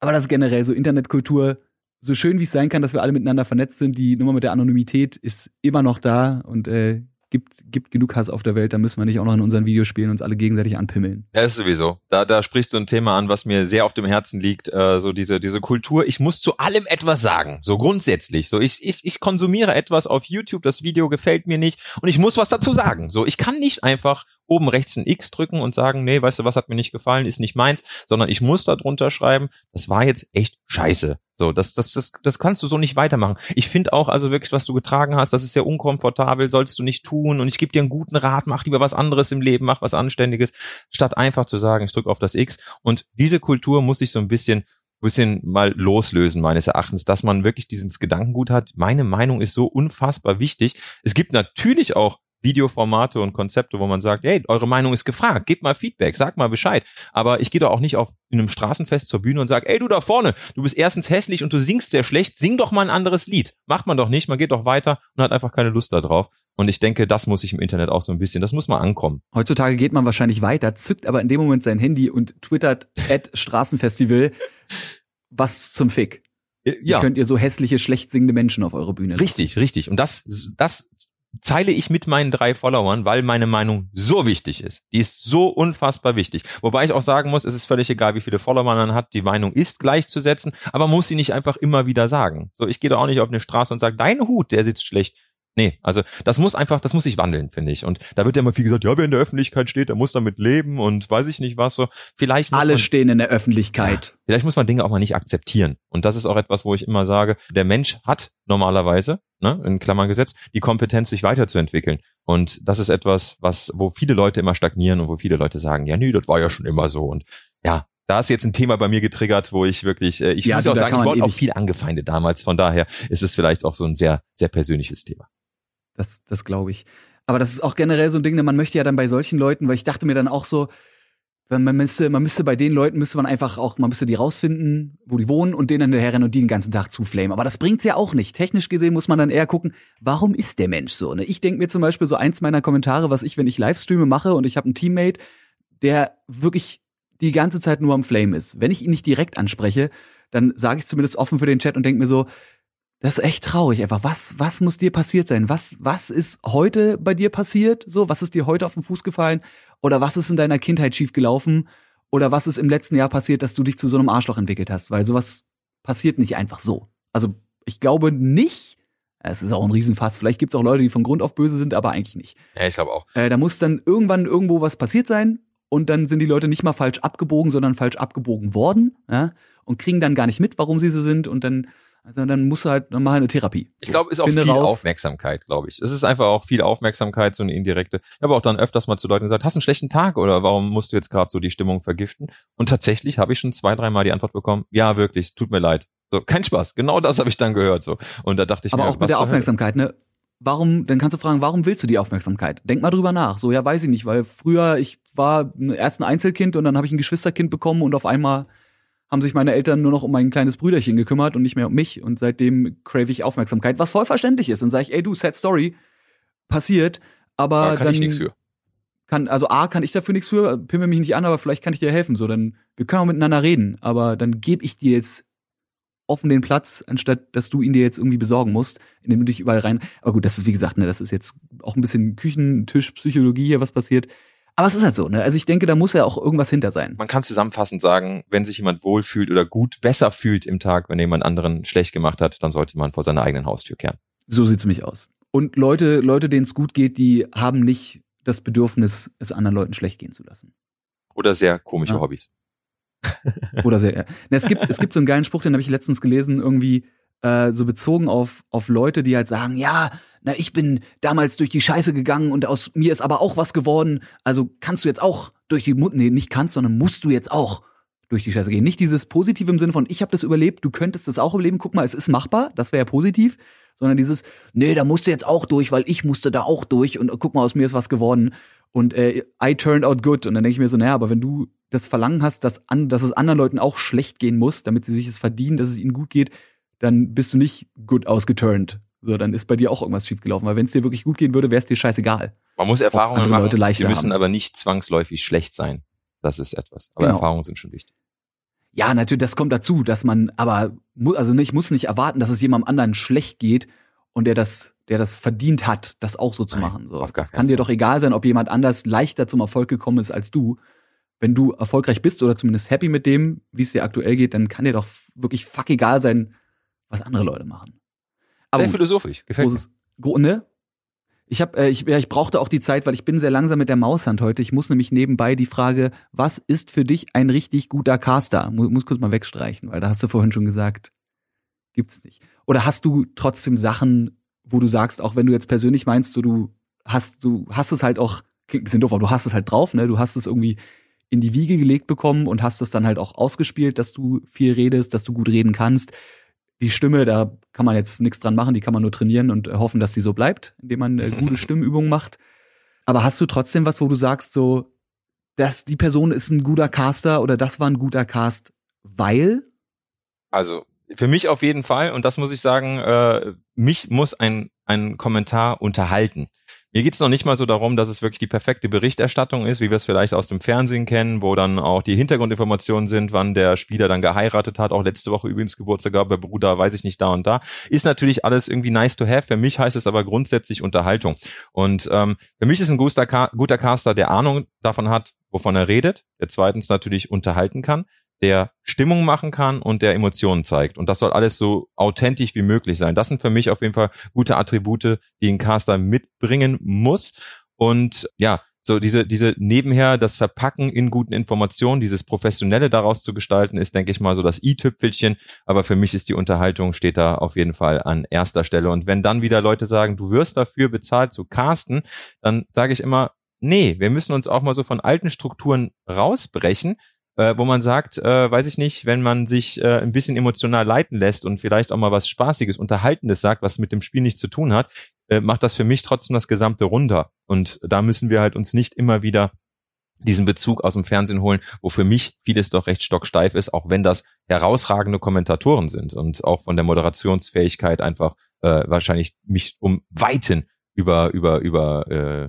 [SPEAKER 2] Aber das ist generell so Internetkultur, so schön wie es sein kann, dass wir alle miteinander vernetzt sind, die Nummer mit der Anonymität ist immer noch da und äh, gibt, gibt genug Hass auf der Welt, da müssen wir nicht auch noch in unseren Videospielen uns alle gegenseitig anpimmeln.
[SPEAKER 3] Ja, ist sowieso. Da, da sprichst du ein Thema an, was mir sehr auf dem Herzen liegt, äh, so diese, diese Kultur. Ich muss zu allem etwas sagen, so grundsätzlich. So, ich, ich, ich konsumiere etwas auf YouTube, das Video gefällt mir nicht und ich muss was dazu sagen. So, ich kann nicht einfach oben rechts ein X drücken und sagen, nee, weißt du, was hat mir nicht gefallen, ist nicht meins, sondern ich muss da drunter schreiben, das war jetzt echt scheiße. So, das, das, das, das kannst du so nicht weitermachen. Ich finde auch, also wirklich, was du getragen hast, das ist sehr unkomfortabel, sollst du nicht tun. Und ich gebe dir einen guten Rat, mach lieber was anderes im Leben, mach was Anständiges, statt einfach zu sagen, ich drücke auf das X. Und diese Kultur muss sich so ein bisschen bisschen mal loslösen, meines Erachtens, dass man wirklich dieses Gedankengut hat. Meine Meinung ist so unfassbar wichtig. Es gibt natürlich auch Videoformate und Konzepte, wo man sagt, hey, eure Meinung ist gefragt, gebt mal Feedback, sagt mal Bescheid. Aber ich gehe doch auch nicht auf in einem Straßenfest zur Bühne und sage, ey, du da vorne, du bist erstens hässlich und du singst sehr schlecht, sing doch mal ein anderes Lied. Macht man doch nicht, man geht doch weiter und hat einfach keine Lust darauf. Und ich denke, das muss sich im Internet auch so ein bisschen, das muss mal ankommen.
[SPEAKER 2] Heutzutage geht man wahrscheinlich weiter, zückt aber in dem Moment sein Handy und twittert at Straßenfestival was zum Fick. Ja. Wie könnt ihr so hässliche, schlecht singende Menschen auf eure Bühne?
[SPEAKER 3] Richtig, richtig. Und das, das zeile ich mit meinen drei Followern, weil meine Meinung so wichtig ist. Die ist so unfassbar wichtig. Wobei ich auch sagen muss, es ist völlig egal, wie viele Follower man hat. Die Meinung ist gleichzusetzen, aber muss sie nicht einfach immer wieder sagen. So, ich gehe da auch nicht auf eine Straße und sage, dein Hut, der sitzt schlecht. Nee, also das muss einfach, das muss sich wandeln, finde ich. Und da wird ja immer viel gesagt, ja, wer in der Öffentlichkeit steht, der muss damit leben und weiß ich nicht was so. Vielleicht
[SPEAKER 2] alle man, stehen in der Öffentlichkeit. Ja,
[SPEAKER 3] vielleicht muss man Dinge auch mal nicht akzeptieren. Und das ist auch etwas, wo ich immer sage, der Mensch hat normalerweise, ne, in Klammern gesetzt, die Kompetenz, sich weiterzuentwickeln. Und das ist etwas, was, wo viele Leute immer stagnieren und wo viele Leute sagen, ja, nee, das war ja schon immer so. Und ja, da ist jetzt ein Thema bei mir getriggert, wo ich wirklich, äh, ich ja, muss auch sagen, ich wurde auch viel angefeindet damals. Von daher ist es vielleicht auch so ein sehr, sehr persönliches Thema.
[SPEAKER 2] Das, das glaube ich. Aber das ist auch generell so ein Ding, ne, man möchte ja dann bei solchen Leuten, weil ich dachte mir dann auch so, man müsste, man müsste bei den Leuten müsste man einfach auch, man müsste die rausfinden, wo die wohnen und denen hinterher und die den ganzen Tag zuflamen. Aber das bringt's ja auch nicht. Technisch gesehen muss man dann eher gucken, warum ist der Mensch so? Ne? Ich denke mir zum Beispiel so eins meiner Kommentare, was ich, wenn ich Livestreame mache und ich habe einen Teammate, der wirklich die ganze Zeit nur am Flame ist. Wenn ich ihn nicht direkt anspreche, dann sage ich zumindest offen für den Chat und denke mir so, das ist echt traurig einfach. Was, was muss dir passiert sein? Was, was ist heute bei dir passiert? So, was ist dir heute auf den Fuß gefallen? Oder was ist in deiner Kindheit schief gelaufen? Oder was ist im letzten Jahr passiert, dass du dich zu so einem Arschloch entwickelt hast? Weil sowas passiert nicht einfach so. Also, ich glaube nicht. Es ist auch ein Riesenfass. Vielleicht gibt es auch Leute, die von Grund auf böse sind, aber eigentlich nicht.
[SPEAKER 3] Ja, ich glaube auch.
[SPEAKER 2] Äh, da muss dann irgendwann irgendwo was passiert sein und dann sind die Leute nicht mal falsch abgebogen, sondern falsch abgebogen worden, ja, und kriegen dann gar nicht mit, warum sie so sind und dann also dann musst du halt nochmal eine Therapie.
[SPEAKER 3] Ich glaube, ist auch Finde viel raus. Aufmerksamkeit, glaube ich. Es ist einfach auch viel Aufmerksamkeit, so eine indirekte. Ich habe auch dann öfters mal zu Leuten gesagt, hast du einen schlechten Tag oder warum musst du jetzt gerade so die Stimmung vergiften? Und tatsächlich habe ich schon zwei, dreimal die Antwort bekommen, ja, wirklich, tut mir leid. So, kein Spaß. Genau das habe ich dann gehört. So. Und da dachte ich
[SPEAKER 2] Aber
[SPEAKER 3] mir,
[SPEAKER 2] auch mit der Aufmerksamkeit, ne? warum, dann kannst du fragen, warum willst du die Aufmerksamkeit? Denk mal drüber nach. So, ja, weiß ich nicht, weil früher, ich war erst ein Einzelkind und dann habe ich ein Geschwisterkind bekommen und auf einmal haben sich meine Eltern nur noch um mein kleines Brüderchen gekümmert und nicht mehr um mich und seitdem crave ich Aufmerksamkeit, was voll verständlich ist. Dann sage ich, ey du, sad story, passiert, aber, aber kann dann ich nichts für. Kann, also A, kann ich dafür nichts für, pimmel mich nicht an, aber vielleicht kann ich dir helfen. So, dann, wir können auch miteinander reden, aber dann gebe ich dir jetzt offen den Platz, anstatt dass du ihn dir jetzt irgendwie besorgen musst, indem du dich überall rein. Aber gut, das ist wie gesagt, ne, das ist jetzt auch ein bisschen Küchentischpsychologie hier, was passiert. Aber es ist halt so, ne? Also ich denke, da muss ja auch irgendwas hinter sein.
[SPEAKER 3] Man kann zusammenfassend sagen, wenn sich jemand wohlfühlt oder gut, besser fühlt im Tag, wenn jemand anderen schlecht gemacht hat, dann sollte man vor seiner eigenen Haustür kehren.
[SPEAKER 2] So sieht's mich aus. Und Leute, Leute, denen es gut geht, die haben nicht das Bedürfnis, es anderen Leuten schlecht gehen zu lassen.
[SPEAKER 3] Oder sehr komische ja. Hobbys.
[SPEAKER 2] Oder sehr. Ja. Es gibt, es gibt so einen geilen Spruch, den habe ich letztens gelesen, irgendwie äh, so bezogen auf, auf Leute, die halt sagen, ja, na, ich bin damals durch die Scheiße gegangen und aus mir ist aber auch was geworden. Also kannst du jetzt auch durch die, nee, nicht kannst, sondern musst du jetzt auch durch die Scheiße gehen. Nicht dieses Positive im Sinne von, ich habe das überlebt, du könntest das auch überleben, guck mal, es ist machbar, das wäre ja positiv, sondern dieses, nee, da musst du jetzt auch durch, weil ich musste da auch durch und guck mal, aus mir ist was geworden und äh, I turned out good. Und dann denke ich mir so, naja, aber wenn du das Verlangen hast, dass, an, dass es anderen Leuten auch schlecht gehen muss, damit sie sich es verdienen, dass es ihnen gut geht, dann bist du nicht gut ausgeturnt. So, dann ist bei dir auch irgendwas schiefgelaufen. Weil wenn es dir wirklich gut gehen würde, wäre es dir scheißegal.
[SPEAKER 3] Man muss Erfahrungen machen, Leute sie müssen haben. aber nicht zwangsläufig schlecht sein. Das ist etwas. Aber genau. Erfahrungen sind schon wichtig.
[SPEAKER 2] Ja, natürlich, das kommt dazu, dass man, aber also ich muss nicht erwarten, dass es jemandem anderen schlecht geht und der das, der das verdient hat, das auch so zu machen. So, das kann dir doch egal sein, ob jemand anders leichter zum Erfolg gekommen ist als du. Wenn du erfolgreich bist oder zumindest happy mit dem, wie es dir aktuell geht, dann kann dir doch wirklich fuck egal sein, was andere Leute machen.
[SPEAKER 3] Aber sehr philosophisch, gefällt großes,
[SPEAKER 2] mir. Ne? Ich habe, äh, ich, ja, ich brauchte auch die Zeit, weil ich bin sehr langsam mit der Maushand heute. Ich muss nämlich nebenbei die Frage, was ist für dich ein richtig guter Caster? Muss, muss kurz mal wegstreichen, weil da hast du vorhin schon gesagt, gibt's nicht. Oder hast du trotzdem Sachen, wo du sagst, auch wenn du jetzt persönlich meinst, so du hast, du hast es halt auch, klingt ein bisschen doof, aber du hast es halt drauf, ne? Du hast es irgendwie in die Wiege gelegt bekommen und hast es dann halt auch ausgespielt, dass du viel redest, dass du gut reden kannst die Stimme, da kann man jetzt nichts dran machen, die kann man nur trainieren und hoffen, dass die so bleibt, indem man äh, gute Stimmübungen macht. Aber hast du trotzdem was, wo du sagst, so, dass die Person ist ein guter Caster oder das war ein guter Cast, weil?
[SPEAKER 3] Also, für mich auf jeden Fall, und das muss ich sagen, äh, mich muss ein, ein Kommentar unterhalten. Mir geht's noch nicht mal so darum, dass es wirklich die perfekte Berichterstattung ist, wie wir es vielleicht aus dem Fernsehen kennen, wo dann auch die Hintergrundinformationen sind, wann der Spieler dann geheiratet hat. Auch letzte Woche übrigens Geburtstag gab, bei Bruder, weiß ich nicht, da und da. Ist natürlich alles irgendwie nice to have. Für mich heißt es aber grundsätzlich Unterhaltung. Und ähm, für mich ist ein guter, guter Caster, der Ahnung davon hat, wovon er redet, der zweitens natürlich unterhalten kann, der Stimmung machen kann und der Emotionen zeigt. Und das soll alles so authentisch wie möglich sein. Das sind für mich auf jeden Fall gute Attribute, die ein Caster mitbringen muss. Und ja, so diese, diese nebenher das Verpacken in guten Informationen, dieses Professionelle daraus zu gestalten, ist, denke ich mal, so das i-Tüpfelchen. Aber für mich ist die Unterhaltung, steht da auf jeden Fall an erster Stelle. Und wenn dann wieder Leute sagen, du wirst dafür bezahlt zu casten, dann sage ich immer, nee, wir müssen uns auch mal so von alten Strukturen rausbrechen äh, wo man sagt, äh, weiß ich nicht, wenn man sich äh, ein bisschen emotional leiten lässt und vielleicht auch mal was Spaßiges, Unterhaltendes sagt, was mit dem Spiel nichts zu tun hat, äh, macht das für mich trotzdem das Gesamte runter. Und da müssen wir halt uns nicht immer wieder diesen Bezug aus dem Fernsehen holen, wo für mich vieles doch recht stocksteif ist, auch wenn das herausragende Kommentatoren sind und auch von der Moderationsfähigkeit einfach äh, wahrscheinlich mich um Weiten über über über äh,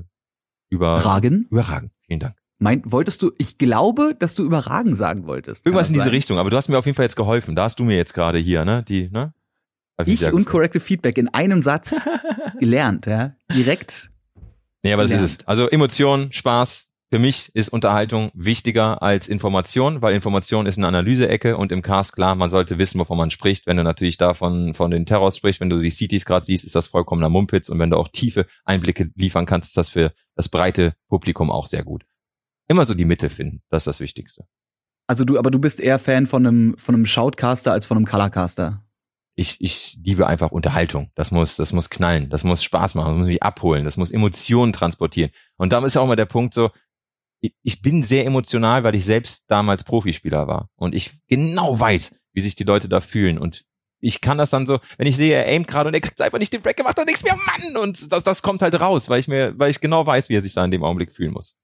[SPEAKER 3] über
[SPEAKER 2] Ragen?
[SPEAKER 3] überragen. Vielen Dank.
[SPEAKER 2] Mein, wolltest du, ich glaube, dass du überragen sagen wolltest.
[SPEAKER 3] Irgendwas in diese Richtung, aber du hast mir auf jeden Fall jetzt geholfen. Da hast du mir jetzt gerade hier, ne? Die, ne?
[SPEAKER 2] Ich, ich und Corrective Feedback in einem Satz gelernt, ja. Direkt.
[SPEAKER 3] Nee, aber gelernt. das ist es. Also Emotion, Spaß. Für mich ist Unterhaltung wichtiger als Information, weil Information ist eine Analyseecke und im Cast, klar, man sollte wissen, wovon man spricht. Wenn du natürlich davon von den Terrors sprichst, wenn du die Cities gerade siehst, ist das vollkommener Mumpitz und wenn du auch tiefe Einblicke liefern kannst, ist das für das breite Publikum auch sehr gut immer so die Mitte finden. Das ist das Wichtigste.
[SPEAKER 2] Also du, aber du bist eher Fan von einem, von einem Shoutcaster als von einem Colorcaster.
[SPEAKER 3] Ich, ich liebe einfach Unterhaltung. Das muss, das muss knallen. Das muss Spaß machen. Das muss mich abholen. Das muss Emotionen transportieren. Und da ist ja auch mal der Punkt so, ich bin sehr emotional, weil ich selbst damals Profispieler war. Und ich genau weiß, wie sich die Leute da fühlen und ich kann das dann so, wenn ich sehe, er aimt gerade und er kriegt einfach nicht den Break gemacht, dann denkst du mir, Mann, und das, das kommt halt raus, weil ich mir, weil ich genau weiß, wie er sich da in dem Augenblick fühlen muss.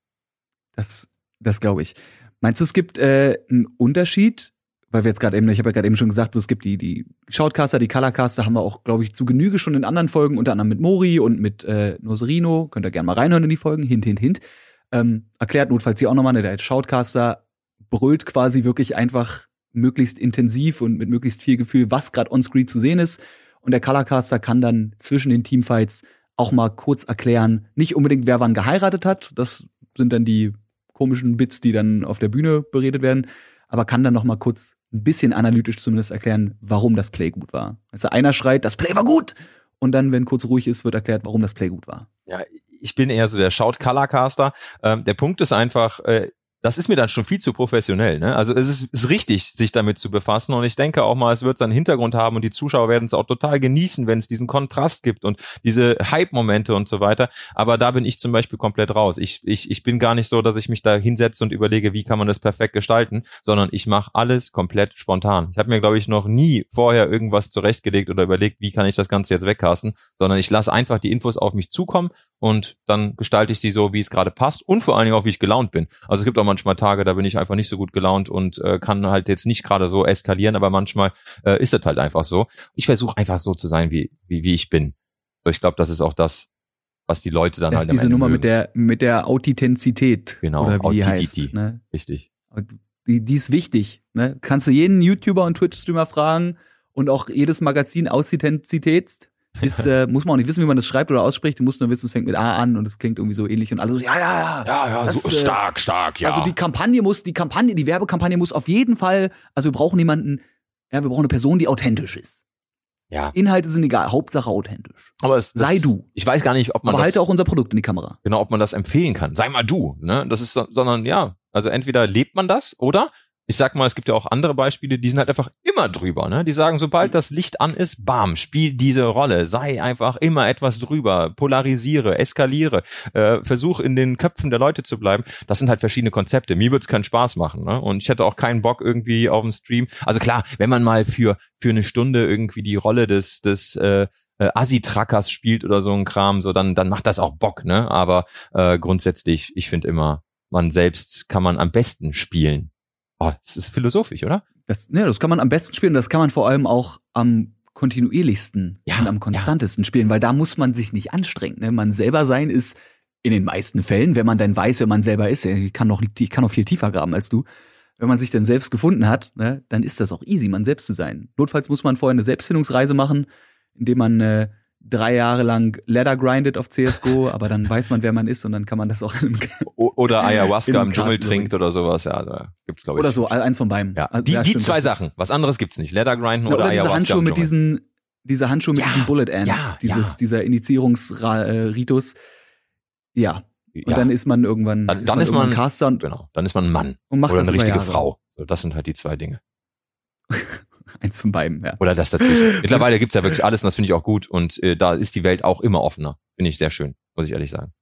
[SPEAKER 2] Das, das glaube ich. Meinst du, es gibt äh, einen Unterschied? Weil wir jetzt gerade eben, ich habe ja gerade eben schon gesagt, es gibt die, die Shoutcaster, die Colorcaster haben wir auch, glaube ich, zu Genüge schon in anderen Folgen, unter anderem mit Mori und mit äh, Noserino. Könnt ihr gerne mal reinhören in die Folgen, hint, hint, hint. Ähm, erklärt notfalls hier auch nochmal, ne, der Shoutcaster brüllt quasi wirklich einfach möglichst intensiv und mit möglichst viel Gefühl, was gerade on-screen zu sehen ist. Und der Colorcaster kann dann zwischen den Teamfights auch mal kurz erklären, nicht unbedingt, wer wann geheiratet hat. Das sind dann die komischen Bits, die dann auf der Bühne beredet werden, aber kann dann noch mal kurz ein bisschen analytisch zumindest erklären, warum das Play gut war. Also einer schreit, das Play war gut, und dann, wenn kurz ruhig ist, wird erklärt, warum das Play gut war.
[SPEAKER 3] Ja, ich bin eher so der Shout-Color-Caster. Ähm, der Punkt ist einfach, äh, das ist mir dann schon viel zu professionell. Ne? Also es ist, ist richtig, sich damit zu befassen. Und ich denke auch mal, es wird seinen Hintergrund haben und die Zuschauer werden es auch total genießen, wenn es diesen Kontrast gibt und diese Hype-Momente und so weiter. Aber da bin ich zum Beispiel komplett raus. Ich, ich, ich bin gar nicht so, dass ich mich da hinsetze und überlege, wie kann man das perfekt gestalten, sondern ich mache alles komplett spontan. Ich habe mir, glaube ich, noch nie vorher irgendwas zurechtgelegt oder überlegt, wie kann ich das Ganze jetzt wegcasten, sondern ich lasse einfach die Infos auf mich zukommen und dann gestalte ich sie so, wie es gerade passt und vor allen Dingen auch, wie ich gelaunt bin. Also es gibt auch manchmal Tage, da bin ich einfach nicht so gut gelaunt und äh, kann halt jetzt nicht gerade so eskalieren, aber manchmal äh, ist es halt einfach so. Ich versuche einfach so zu sein, wie, wie, wie ich bin. Ich glaube, das ist auch das, was die Leute dann
[SPEAKER 2] das
[SPEAKER 3] halt
[SPEAKER 2] ist diese Nummer mögen. mit der mit der Authentizität
[SPEAKER 3] genau,
[SPEAKER 2] oder wie die
[SPEAKER 3] heißt,
[SPEAKER 2] ne?
[SPEAKER 3] Richtig.
[SPEAKER 2] Die, die ist wichtig. Ne? Kannst du jeden YouTuber und Twitch-Streamer fragen und auch jedes Magazin Authentizität ist, äh, muss man auch nicht wissen, wie man das schreibt oder ausspricht. Du musst nur wissen, es fängt mit A an und es klingt irgendwie so ähnlich und alle so, ja, ja, ja.
[SPEAKER 3] Ja, ja,
[SPEAKER 2] das,
[SPEAKER 3] so
[SPEAKER 2] äh,
[SPEAKER 3] stark, stark, ja.
[SPEAKER 2] Also die Kampagne muss, die Kampagne, die Werbekampagne muss auf jeden Fall, also wir brauchen jemanden, ja, wir brauchen eine Person, die authentisch ist.
[SPEAKER 3] ja.
[SPEAKER 2] Inhalte sind egal, Hauptsache authentisch.
[SPEAKER 3] Aber es,
[SPEAKER 2] Sei du.
[SPEAKER 3] Ich weiß gar nicht, ob man
[SPEAKER 2] Aber
[SPEAKER 3] das,
[SPEAKER 2] halte auch unser Produkt in die Kamera.
[SPEAKER 3] genau, ob man das empfehlen kann. Sei mal du, ne? Das ist, so- sondern ja, also entweder lebt man das oder ich sag mal, es gibt ja auch andere Beispiele, die sind halt einfach immer drüber, ne? Die sagen, sobald das Licht an ist, bam, spiel diese Rolle, sei einfach immer etwas drüber, polarisiere, eskaliere, äh, versuch in den Köpfen der Leute zu bleiben. Das sind halt verschiedene Konzepte. Mir wird's keinen Spaß machen, ne? Und ich hätte auch keinen Bock irgendwie auf dem Stream. Also klar, wenn man mal für für eine Stunde irgendwie die Rolle des des äh, äh, Assi-Trackers spielt oder so ein Kram, so dann dann macht das auch Bock, ne? Aber äh, grundsätzlich, ich finde immer, man selbst kann man am besten spielen. Oh, das ist philosophisch, oder?
[SPEAKER 2] Das, ne, das kann man am besten spielen, das kann man vor allem auch am kontinuierlichsten
[SPEAKER 3] Ja,
[SPEAKER 2] und am konstantesten spielen, weil da muss man sich nicht anstrengen. Ne? Man selber sein ist in den meisten Fällen, wenn man dann weiß, wer man selber ist, ich kann noch, ich kann noch viel tiefer graben als du, wenn man sich dann selbst gefunden hat, ne, dann ist das auch easy, man selbst zu sein. Notfalls muss man vorher eine Selbstfindungsreise machen, indem man äh, drei Jahre lang Ladder grindet auf CSGO, aber dann weiß man, wer man ist und dann kann man das auch
[SPEAKER 3] O oder Ayahuasca im Dschungel trinkt oder sowas, ja, da gibt's glaube ich.
[SPEAKER 2] oder so, eins von beiden.
[SPEAKER 3] Ja,
[SPEAKER 2] Also,
[SPEAKER 3] die, die
[SPEAKER 2] stimmt,
[SPEAKER 3] zwei
[SPEAKER 2] das ist-
[SPEAKER 3] Sachen. Was anderes gibt's nicht. Leather grinden
[SPEAKER 2] Ja,
[SPEAKER 3] oder,
[SPEAKER 2] oder diese
[SPEAKER 3] Ayahuasca
[SPEAKER 2] Handschuhe
[SPEAKER 3] im
[SPEAKER 2] mit diesen, diese Handschuhe mit
[SPEAKER 3] Ja,
[SPEAKER 2] diesen Bullet Ants,
[SPEAKER 3] ja,
[SPEAKER 2] dieses,
[SPEAKER 3] ja.
[SPEAKER 2] dieser Initiierungsritus. Ja. Und
[SPEAKER 3] ja,
[SPEAKER 2] dann ist man irgendwann,
[SPEAKER 3] Dann- dann ist
[SPEAKER 2] irgendwann
[SPEAKER 3] man-
[SPEAKER 2] Caster und,
[SPEAKER 3] genau. Dann ist man ein Mann
[SPEAKER 2] und macht
[SPEAKER 3] oder eine richtige
[SPEAKER 2] Jahre.
[SPEAKER 3] Frau. So, das sind halt die zwei Dinge.
[SPEAKER 2] Eins von beiden, ja.
[SPEAKER 3] Oder das dazwischen. Mittlerweile gibt's ja wirklich alles und das finde ich auch gut und äh, da ist die Welt auch immer offener. Finde ich sehr schön, muss ich ehrlich sagen.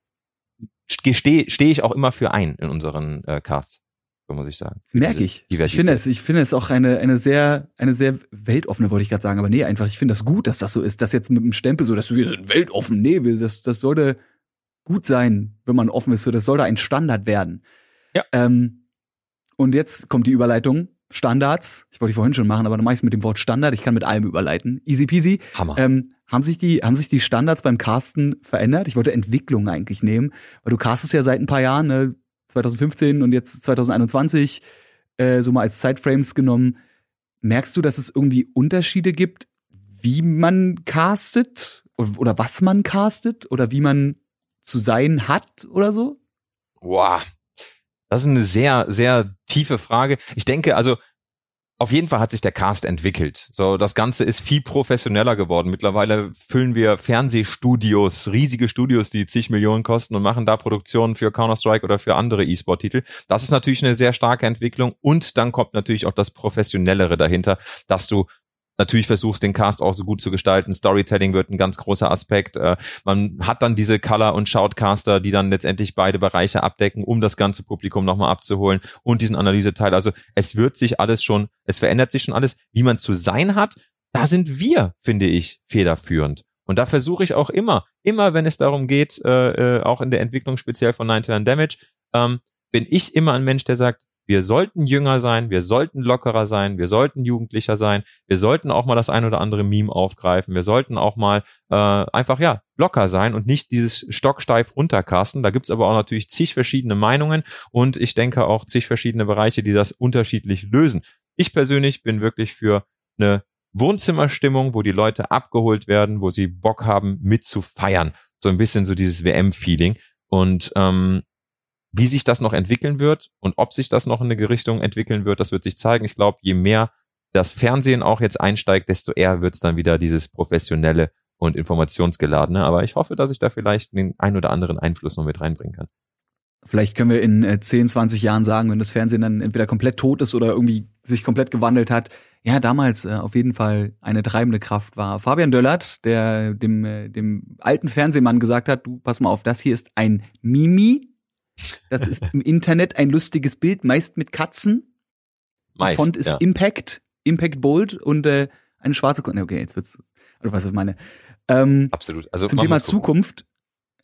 [SPEAKER 3] Stehe steh ich auch immer für ein in unseren äh, Casts, so muss ich sagen.
[SPEAKER 2] Merke
[SPEAKER 3] diese
[SPEAKER 2] ich. Ich finde es, ich finde es auch eine, eine sehr, eine sehr weltoffene, wollte ich gerade sagen, aber nee, einfach, ich finde das gut, dass das so ist. Das jetzt mit dem Stempel so, dass wir sind weltoffen. Nee, wir, das, das sollte gut sein, wenn man offen ist. So, das sollte ein Standard werden.
[SPEAKER 3] Ja.
[SPEAKER 2] Ähm, und jetzt kommt die Überleitung. Standards. Ich wollte die vorhin schon machen, aber dann mache ich es mit dem Wort Standard. Ich kann mit allem überleiten. Easy peasy.
[SPEAKER 3] Hammer.
[SPEAKER 2] Ähm, haben sich die, haben sich die Standards beim Casten verändert? Ich wollte Entwicklung eigentlich nehmen, weil du castest ja seit ein paar Jahren, ne? 2015 und jetzt 2021, äh, so mal als Zeitframes genommen. Merkst du, dass es irgendwie Unterschiede gibt, wie man castet oder, oder was man castet oder wie man zu sein hat oder so?
[SPEAKER 3] Wow. Das ist eine sehr, sehr tiefe Frage. Ich denke, also auf jeden Fall hat sich der Cast entwickelt. So, das Ganze ist viel professioneller geworden. Mittlerweile füllen wir Fernsehstudios, riesige Studios, die zig Millionen kosten und machen da Produktionen für Counter-Strike oder für andere E-Sport-Titel. Das ist natürlich eine sehr starke Entwicklung und dann kommt natürlich auch das Professionellere dahinter, dass du natürlich versuchst, den Cast auch so gut zu gestalten. Storytelling wird ein ganz großer Aspekt. Äh, man hat dann diese Color- und Shoutcaster, die dann letztendlich beide Bereiche abdecken, um das ganze Publikum nochmal abzuholen und diesen Analyseteil. Also es wird sich alles schon, es verändert sich schon alles. Wie man zu sein hat, da sind wir, finde ich, federführend. Und da versuche ich auch immer, immer wenn es darum geht, äh, äh, auch in der Entwicklung speziell von 9 Damage, ähm, bin ich immer ein Mensch, der sagt, wir sollten jünger sein, wir sollten lockerer sein, wir sollten jugendlicher sein, wir sollten auch mal das ein oder andere Meme aufgreifen, wir sollten auch mal äh, einfach ja locker sein und nicht dieses stocksteif runtercasten. Da gibt's aber auch natürlich zig verschiedene Meinungen und ich denke auch zig verschiedene Bereiche, die das unterschiedlich lösen. Ich persönlich bin wirklich für eine Wohnzimmerstimmung, wo die Leute abgeholt werden, wo sie Bock haben, mit zu feiern. So ein bisschen so dieses WM-Feeling. Und ähm, wie sich das noch entwickeln wird und ob sich das noch in eine Richtung entwickeln wird, das wird sich zeigen. Ich glaube, je mehr das Fernsehen auch jetzt einsteigt, desto eher wird es dann wieder dieses professionelle und informationsgeladene. Aber ich hoffe, dass ich da vielleicht den ein oder anderen Einfluss noch mit reinbringen kann.
[SPEAKER 2] Vielleicht können wir in äh, 10, 20 Jahren sagen, wenn das Fernsehen dann entweder komplett tot ist oder irgendwie sich komplett gewandelt hat, ja, damals äh, auf jeden Fall eine treibende Kraft war Fabian Döllert, der dem, äh, dem alten Fernsehmann gesagt hat, du pass mal auf, das hier ist ein Mimi, das ist im Internet ein lustiges Bild, meist mit Katzen. Meist, Font ist ja. Impact, Impact Bold und äh, eine schwarze Kunde. Okay, jetzt wird's. Also was ich meine. Ähm,
[SPEAKER 3] Absolut. Also
[SPEAKER 2] zum Thema Zukunft.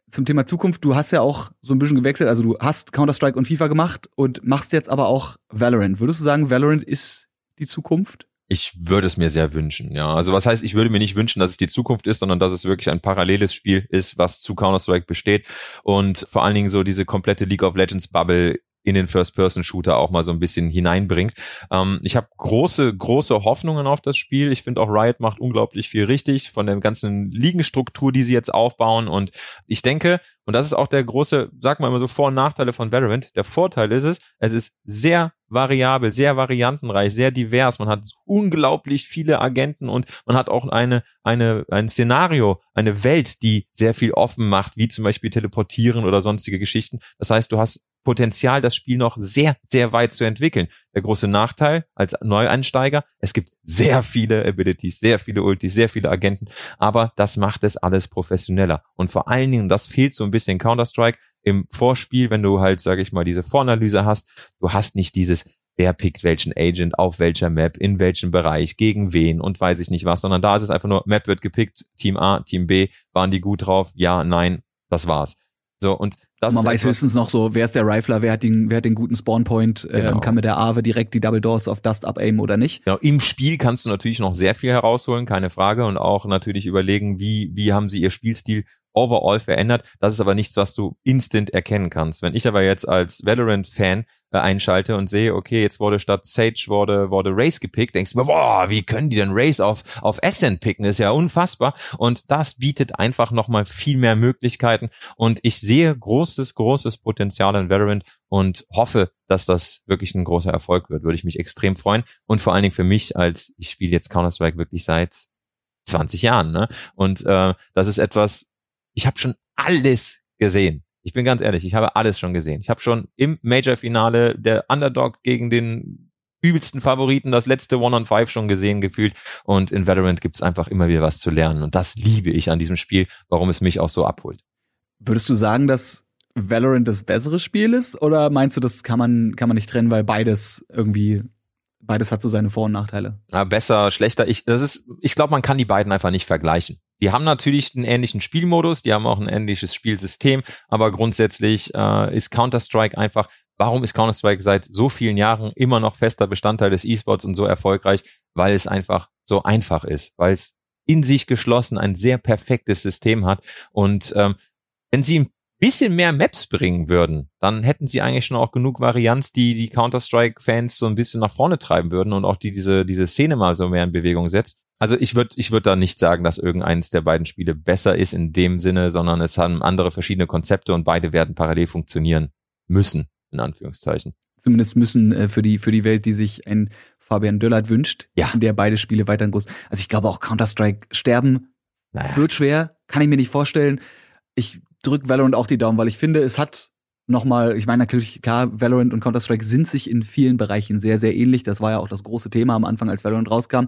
[SPEAKER 2] Zum Thema Zukunft, du hast ja auch so ein bisschen gewechselt, also du hast Counter-Strike und FIFA gemacht und machst jetzt aber auch Valorant. Würdest du sagen, Valorant ist die Zukunft?
[SPEAKER 3] Ich würde es mir sehr wünschen, ja. Also was heißt, ich würde mir nicht wünschen, dass es die Zukunft ist, sondern dass es wirklich ein paralleles Spiel ist, was zu Counter-Strike besteht und vor allen Dingen so diese komplette League of Legends Bubble in den First-Person-Shooter auch mal so ein bisschen hineinbringt. Ähm, ich habe große, große Hoffnungen auf das Spiel. Ich finde auch Riot macht unglaublich viel richtig von der ganzen Ligenstruktur, die sie jetzt aufbauen. Und ich denke, und das ist auch der große, sag mal immer so Vor- und Nachteile von Valorant. Der Vorteil ist es, es ist sehr variabel, sehr variantenreich, sehr divers. Man hat unglaublich viele Agenten und man hat auch eine, eine, ein Szenario, eine Welt, die sehr viel offen macht, wie zum Beispiel Teleportieren oder sonstige Geschichten. Das heißt, du hast Potenzial, das Spiel noch sehr, sehr weit zu entwickeln. Der große Nachteil als Neueinsteiger, es gibt sehr viele Abilities, sehr viele Ultis, sehr viele Agenten, aber das macht es alles professioneller. Und vor allen Dingen, das fehlt so ein bisschen Counter-Strike im Vorspiel, wenn du halt, sage ich mal, diese Voranalyse hast, du hast nicht dieses wer pickt welchen Agent auf welcher Map, in welchem Bereich, gegen wen und weiß ich nicht was, sondern da ist es einfach nur, Map wird gepickt, Team A, Team B, waren die gut drauf, ja, nein, das war's. So, und das
[SPEAKER 2] Man weiß höchstens noch so, wer ist der Rifler, wer hat den, wer hat den guten Spawnpoint, äh, genau. kann mit der Ave direkt die Double Doors auf Dust abaimen oder nicht.
[SPEAKER 3] Genau, im Spiel kannst du natürlich noch sehr viel herausholen, keine Frage, und auch natürlich überlegen, wie, wie haben sie ihr Spielstil overall verändert. Das ist aber nichts, was du instant erkennen kannst. Wenn ich aber jetzt als Valorant-Fan äh, einschalte und sehe, okay, jetzt wurde statt Sage wurde, wurde Race gepickt, denkst du mir, boah, wie können die denn Race auf, auf Ascent picken? Ist ja unfassbar. Und das bietet einfach nochmal viel mehr Möglichkeiten. Und ich sehe großes, großes Potenzial in Valorant und hoffe, dass das wirklich ein großer Erfolg wird. Würde ich mich extrem freuen. Und vor allen Dingen für mich, als ich spiele jetzt Counter-Strike wirklich seit 20 Jahren. Ne? Und äh, das ist etwas, ich habe schon alles gesehen. Ich bin ganz ehrlich, ich habe alles schon gesehen. Ich habe schon im Major-Finale der Underdog gegen den übelsten Favoriten das letzte One-on-Five schon gesehen, gefühlt. Und in Valorant gibt's einfach immer wieder was zu lernen. Und das liebe ich an diesem Spiel, warum es mich auch so abholt.
[SPEAKER 2] Würdest du sagen, dass Valorant das bessere Spiel ist? Oder meinst du, das kann man, kann man nicht trennen, weil beides irgendwie beides hat so seine Vor- und Nachteile.
[SPEAKER 3] Ja, besser, schlechter. Ich, das ist, ich glaube, man kann die beiden einfach nicht vergleichen. Die haben natürlich einen ähnlichen Spielmodus, die haben auch ein ähnliches Spielsystem, aber grundsätzlich äh, ist Counter-Strike einfach, warum ist Counter-Strike seit so vielen Jahren immer noch fester Bestandteil des E-Sports und so erfolgreich? Weil es einfach so einfach ist, weil es in sich geschlossen ein sehr perfektes System hat und ähm, wenn sie ein bisschen mehr Maps bringen würden, dann hätten sie eigentlich schon auch genug Varianz, die die Counter-Strike-Fans so ein bisschen nach vorne treiben würden und auch die diese, diese Szene mal so mehr in Bewegung setzt. Also ich würde ich würde da nicht sagen, dass irgendeines der beiden Spiele besser ist in dem Sinne, sondern es haben andere verschiedene Konzepte und beide werden parallel funktionieren müssen, in Anführungszeichen.
[SPEAKER 2] Zumindest müssen äh, für die für die Welt, die sich ein Fabian Döllert wünscht, ja. in der beide Spiele weiterhin groß. Also ich glaube auch Counter-Strike sterben naja. wird schwer, kann ich mir nicht vorstellen. Ich drück Valorant auch die Daumen, weil ich finde, es hat nochmal, ich meine natürlich, klar, Valorant und Counter-Strike sind sich in vielen Bereichen sehr, sehr ähnlich. Das war ja auch das große Thema am Anfang, als Valorant rauskam.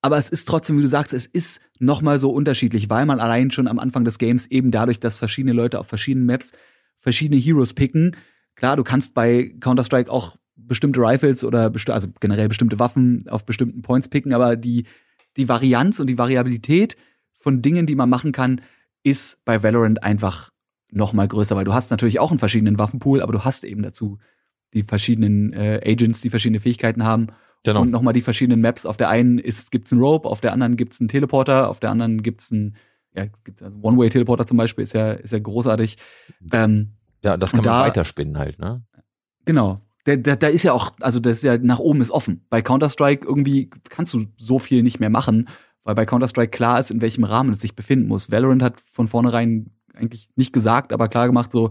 [SPEAKER 2] Aber es ist trotzdem, wie du sagst, es ist nochmal so unterschiedlich, weil man allein schon am Anfang des Games eben dadurch, dass verschiedene Leute auf verschiedenen Maps verschiedene Heroes picken. Klar, du kannst bei Counter-Strike auch bestimmte Rifles oder besti also generell bestimmte Waffen auf bestimmten Points picken, aber die die Varianz und die Variabilität von Dingen, die man machen kann, ist bei Valorant einfach noch mal größer, weil du hast natürlich auch einen verschiedenen Waffenpool, aber du hast eben dazu die verschiedenen äh, Agents, die verschiedene Fähigkeiten haben genau. und noch mal die verschiedenen Maps. Auf der einen ist gibt's einen Rope, auf der anderen gibt's einen Teleporter, auf der anderen gibt's einen ja, gibt's also One-Way-Teleporter zum Beispiel ist ja ist ja großartig.
[SPEAKER 3] Ähm, ja, das kann man da, weiterspinnen halt, ne?
[SPEAKER 2] Genau. Da, da, da ist ja auch, also das ist ja nach oben ist offen. Bei Counter-Strike irgendwie kannst du so viel nicht mehr machen, weil bei Counter-Strike klar ist, in welchem Rahmen es sich befinden muss. Valorant hat von vornherein eigentlich nicht gesagt, aber klar gemacht, so,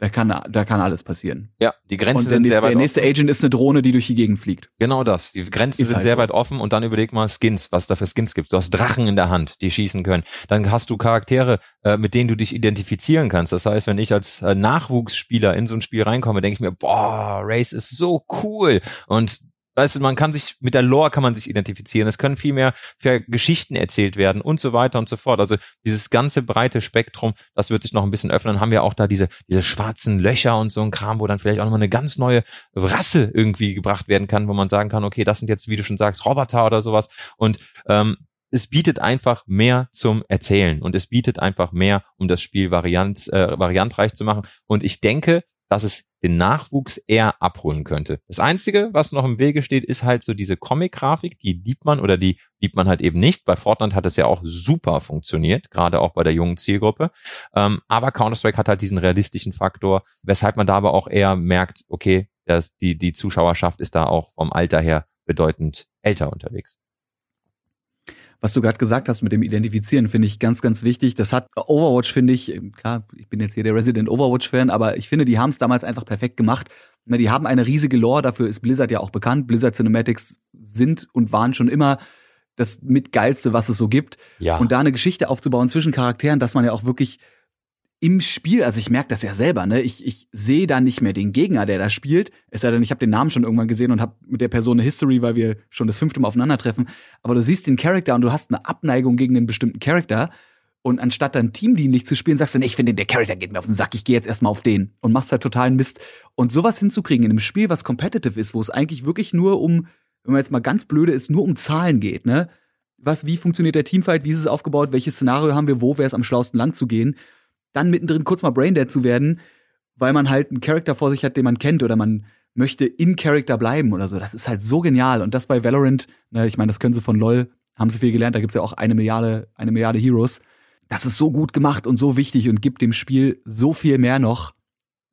[SPEAKER 2] da kann, da kann alles passieren.
[SPEAKER 3] Ja, die Grenzen
[SPEAKER 2] sind
[SPEAKER 3] nächste,
[SPEAKER 2] sehr weit Der nächste offen. Agent ist eine Drohne, die durch die Gegend fliegt.
[SPEAKER 3] Genau das. Die Grenzen ist sind halt sehr so. weit offen und dann überleg mal Skins, was da für Skins gibt. Du hast Drachen in der Hand, die schießen können. Dann hast du Charaktere, äh, mit denen du dich identifizieren kannst. Das heißt, wenn ich als äh, Nachwuchsspieler in so ein Spiel reinkomme, denke ich mir, boah, Race ist so cool. Und Weißt du, man kann sich, mit der Lore kann man sich identifizieren. Es können viel mehr Geschichten erzählt werden und so weiter und so fort. Also dieses ganze breite Spektrum, das wird sich noch ein bisschen öffnen. Haben wir auch da diese, diese schwarzen Löcher und so ein Kram, wo dann vielleicht auch nochmal eine ganz neue Rasse irgendwie gebracht werden kann, wo man sagen kann, okay, das sind jetzt, wie du schon sagst, Roboter oder sowas. Und ähm, es bietet einfach mehr zum Erzählen und es bietet einfach mehr, um das Spiel variant, äh, variantreich zu machen. Und ich denke, dass es den Nachwuchs eher abholen könnte. Das Einzige, was noch im Wege steht, ist halt so diese Comic-Grafik, die liebt man oder die liebt man halt eben nicht. Bei Fortnite hat es ja auch super funktioniert, gerade auch bei der jungen Zielgruppe. Ähm, aber Counter-Strike hat halt diesen realistischen Faktor, weshalb man da aber auch eher merkt, okay, dass die, die Zuschauerschaft ist da auch vom Alter her bedeutend älter unterwegs
[SPEAKER 2] was du gerade gesagt hast mit dem Identifizieren, finde ich ganz, ganz wichtig. Das hat Overwatch, finde ich, klar, ich bin jetzt hier der Resident Overwatch-Fan, aber ich finde, die haben es damals einfach perfekt gemacht. Die haben eine riesige Lore, dafür ist Blizzard ja auch bekannt. Blizzard Cinematics sind und waren schon immer das mitgeilste, was es so gibt. Ja. Und da eine Geschichte aufzubauen zwischen Charakteren, dass man ja auch wirklich im Spiel, also ich merke das ja selber, ne? Ich, ich sehe da nicht mehr den Gegner, der da spielt. Es sei denn, ich habe den Namen schon irgendwann gesehen und habe mit der Person eine History, weil wir schon das fünfte Mal aufeinandertreffen. Aber du siehst den Charakter und du hast eine Abneigung gegen einen bestimmten Charakter. Und anstatt dann teamdienlich zu spielen, sagst du, nee, ich finde, der Charakter geht mir auf den Sack, ich gehe jetzt erstmal auf den und machst halt totalen Mist. Und sowas hinzukriegen in einem Spiel, was competitive ist, wo es eigentlich wirklich nur um, wenn man jetzt mal ganz blöde ist, nur um Zahlen geht, ne? Was, wie funktioniert der Teamfight, wie ist es aufgebaut, welches Szenario haben wir, wo wäre es am schlausten lang zu gehen? Dann mittendrin kurz mal Braindead zu werden, weil man halt einen Charakter vor sich hat, den man kennt oder man möchte in Charakter bleiben oder so. Das ist halt so genial. Und das bei Valorant, ne, ich meine, das können sie von LOL, haben sie viel gelernt, da gibt's ja auch eine Milliarde, eine Milliarde Heroes. Das ist so gut gemacht und so wichtig und gibt dem Spiel so viel mehr noch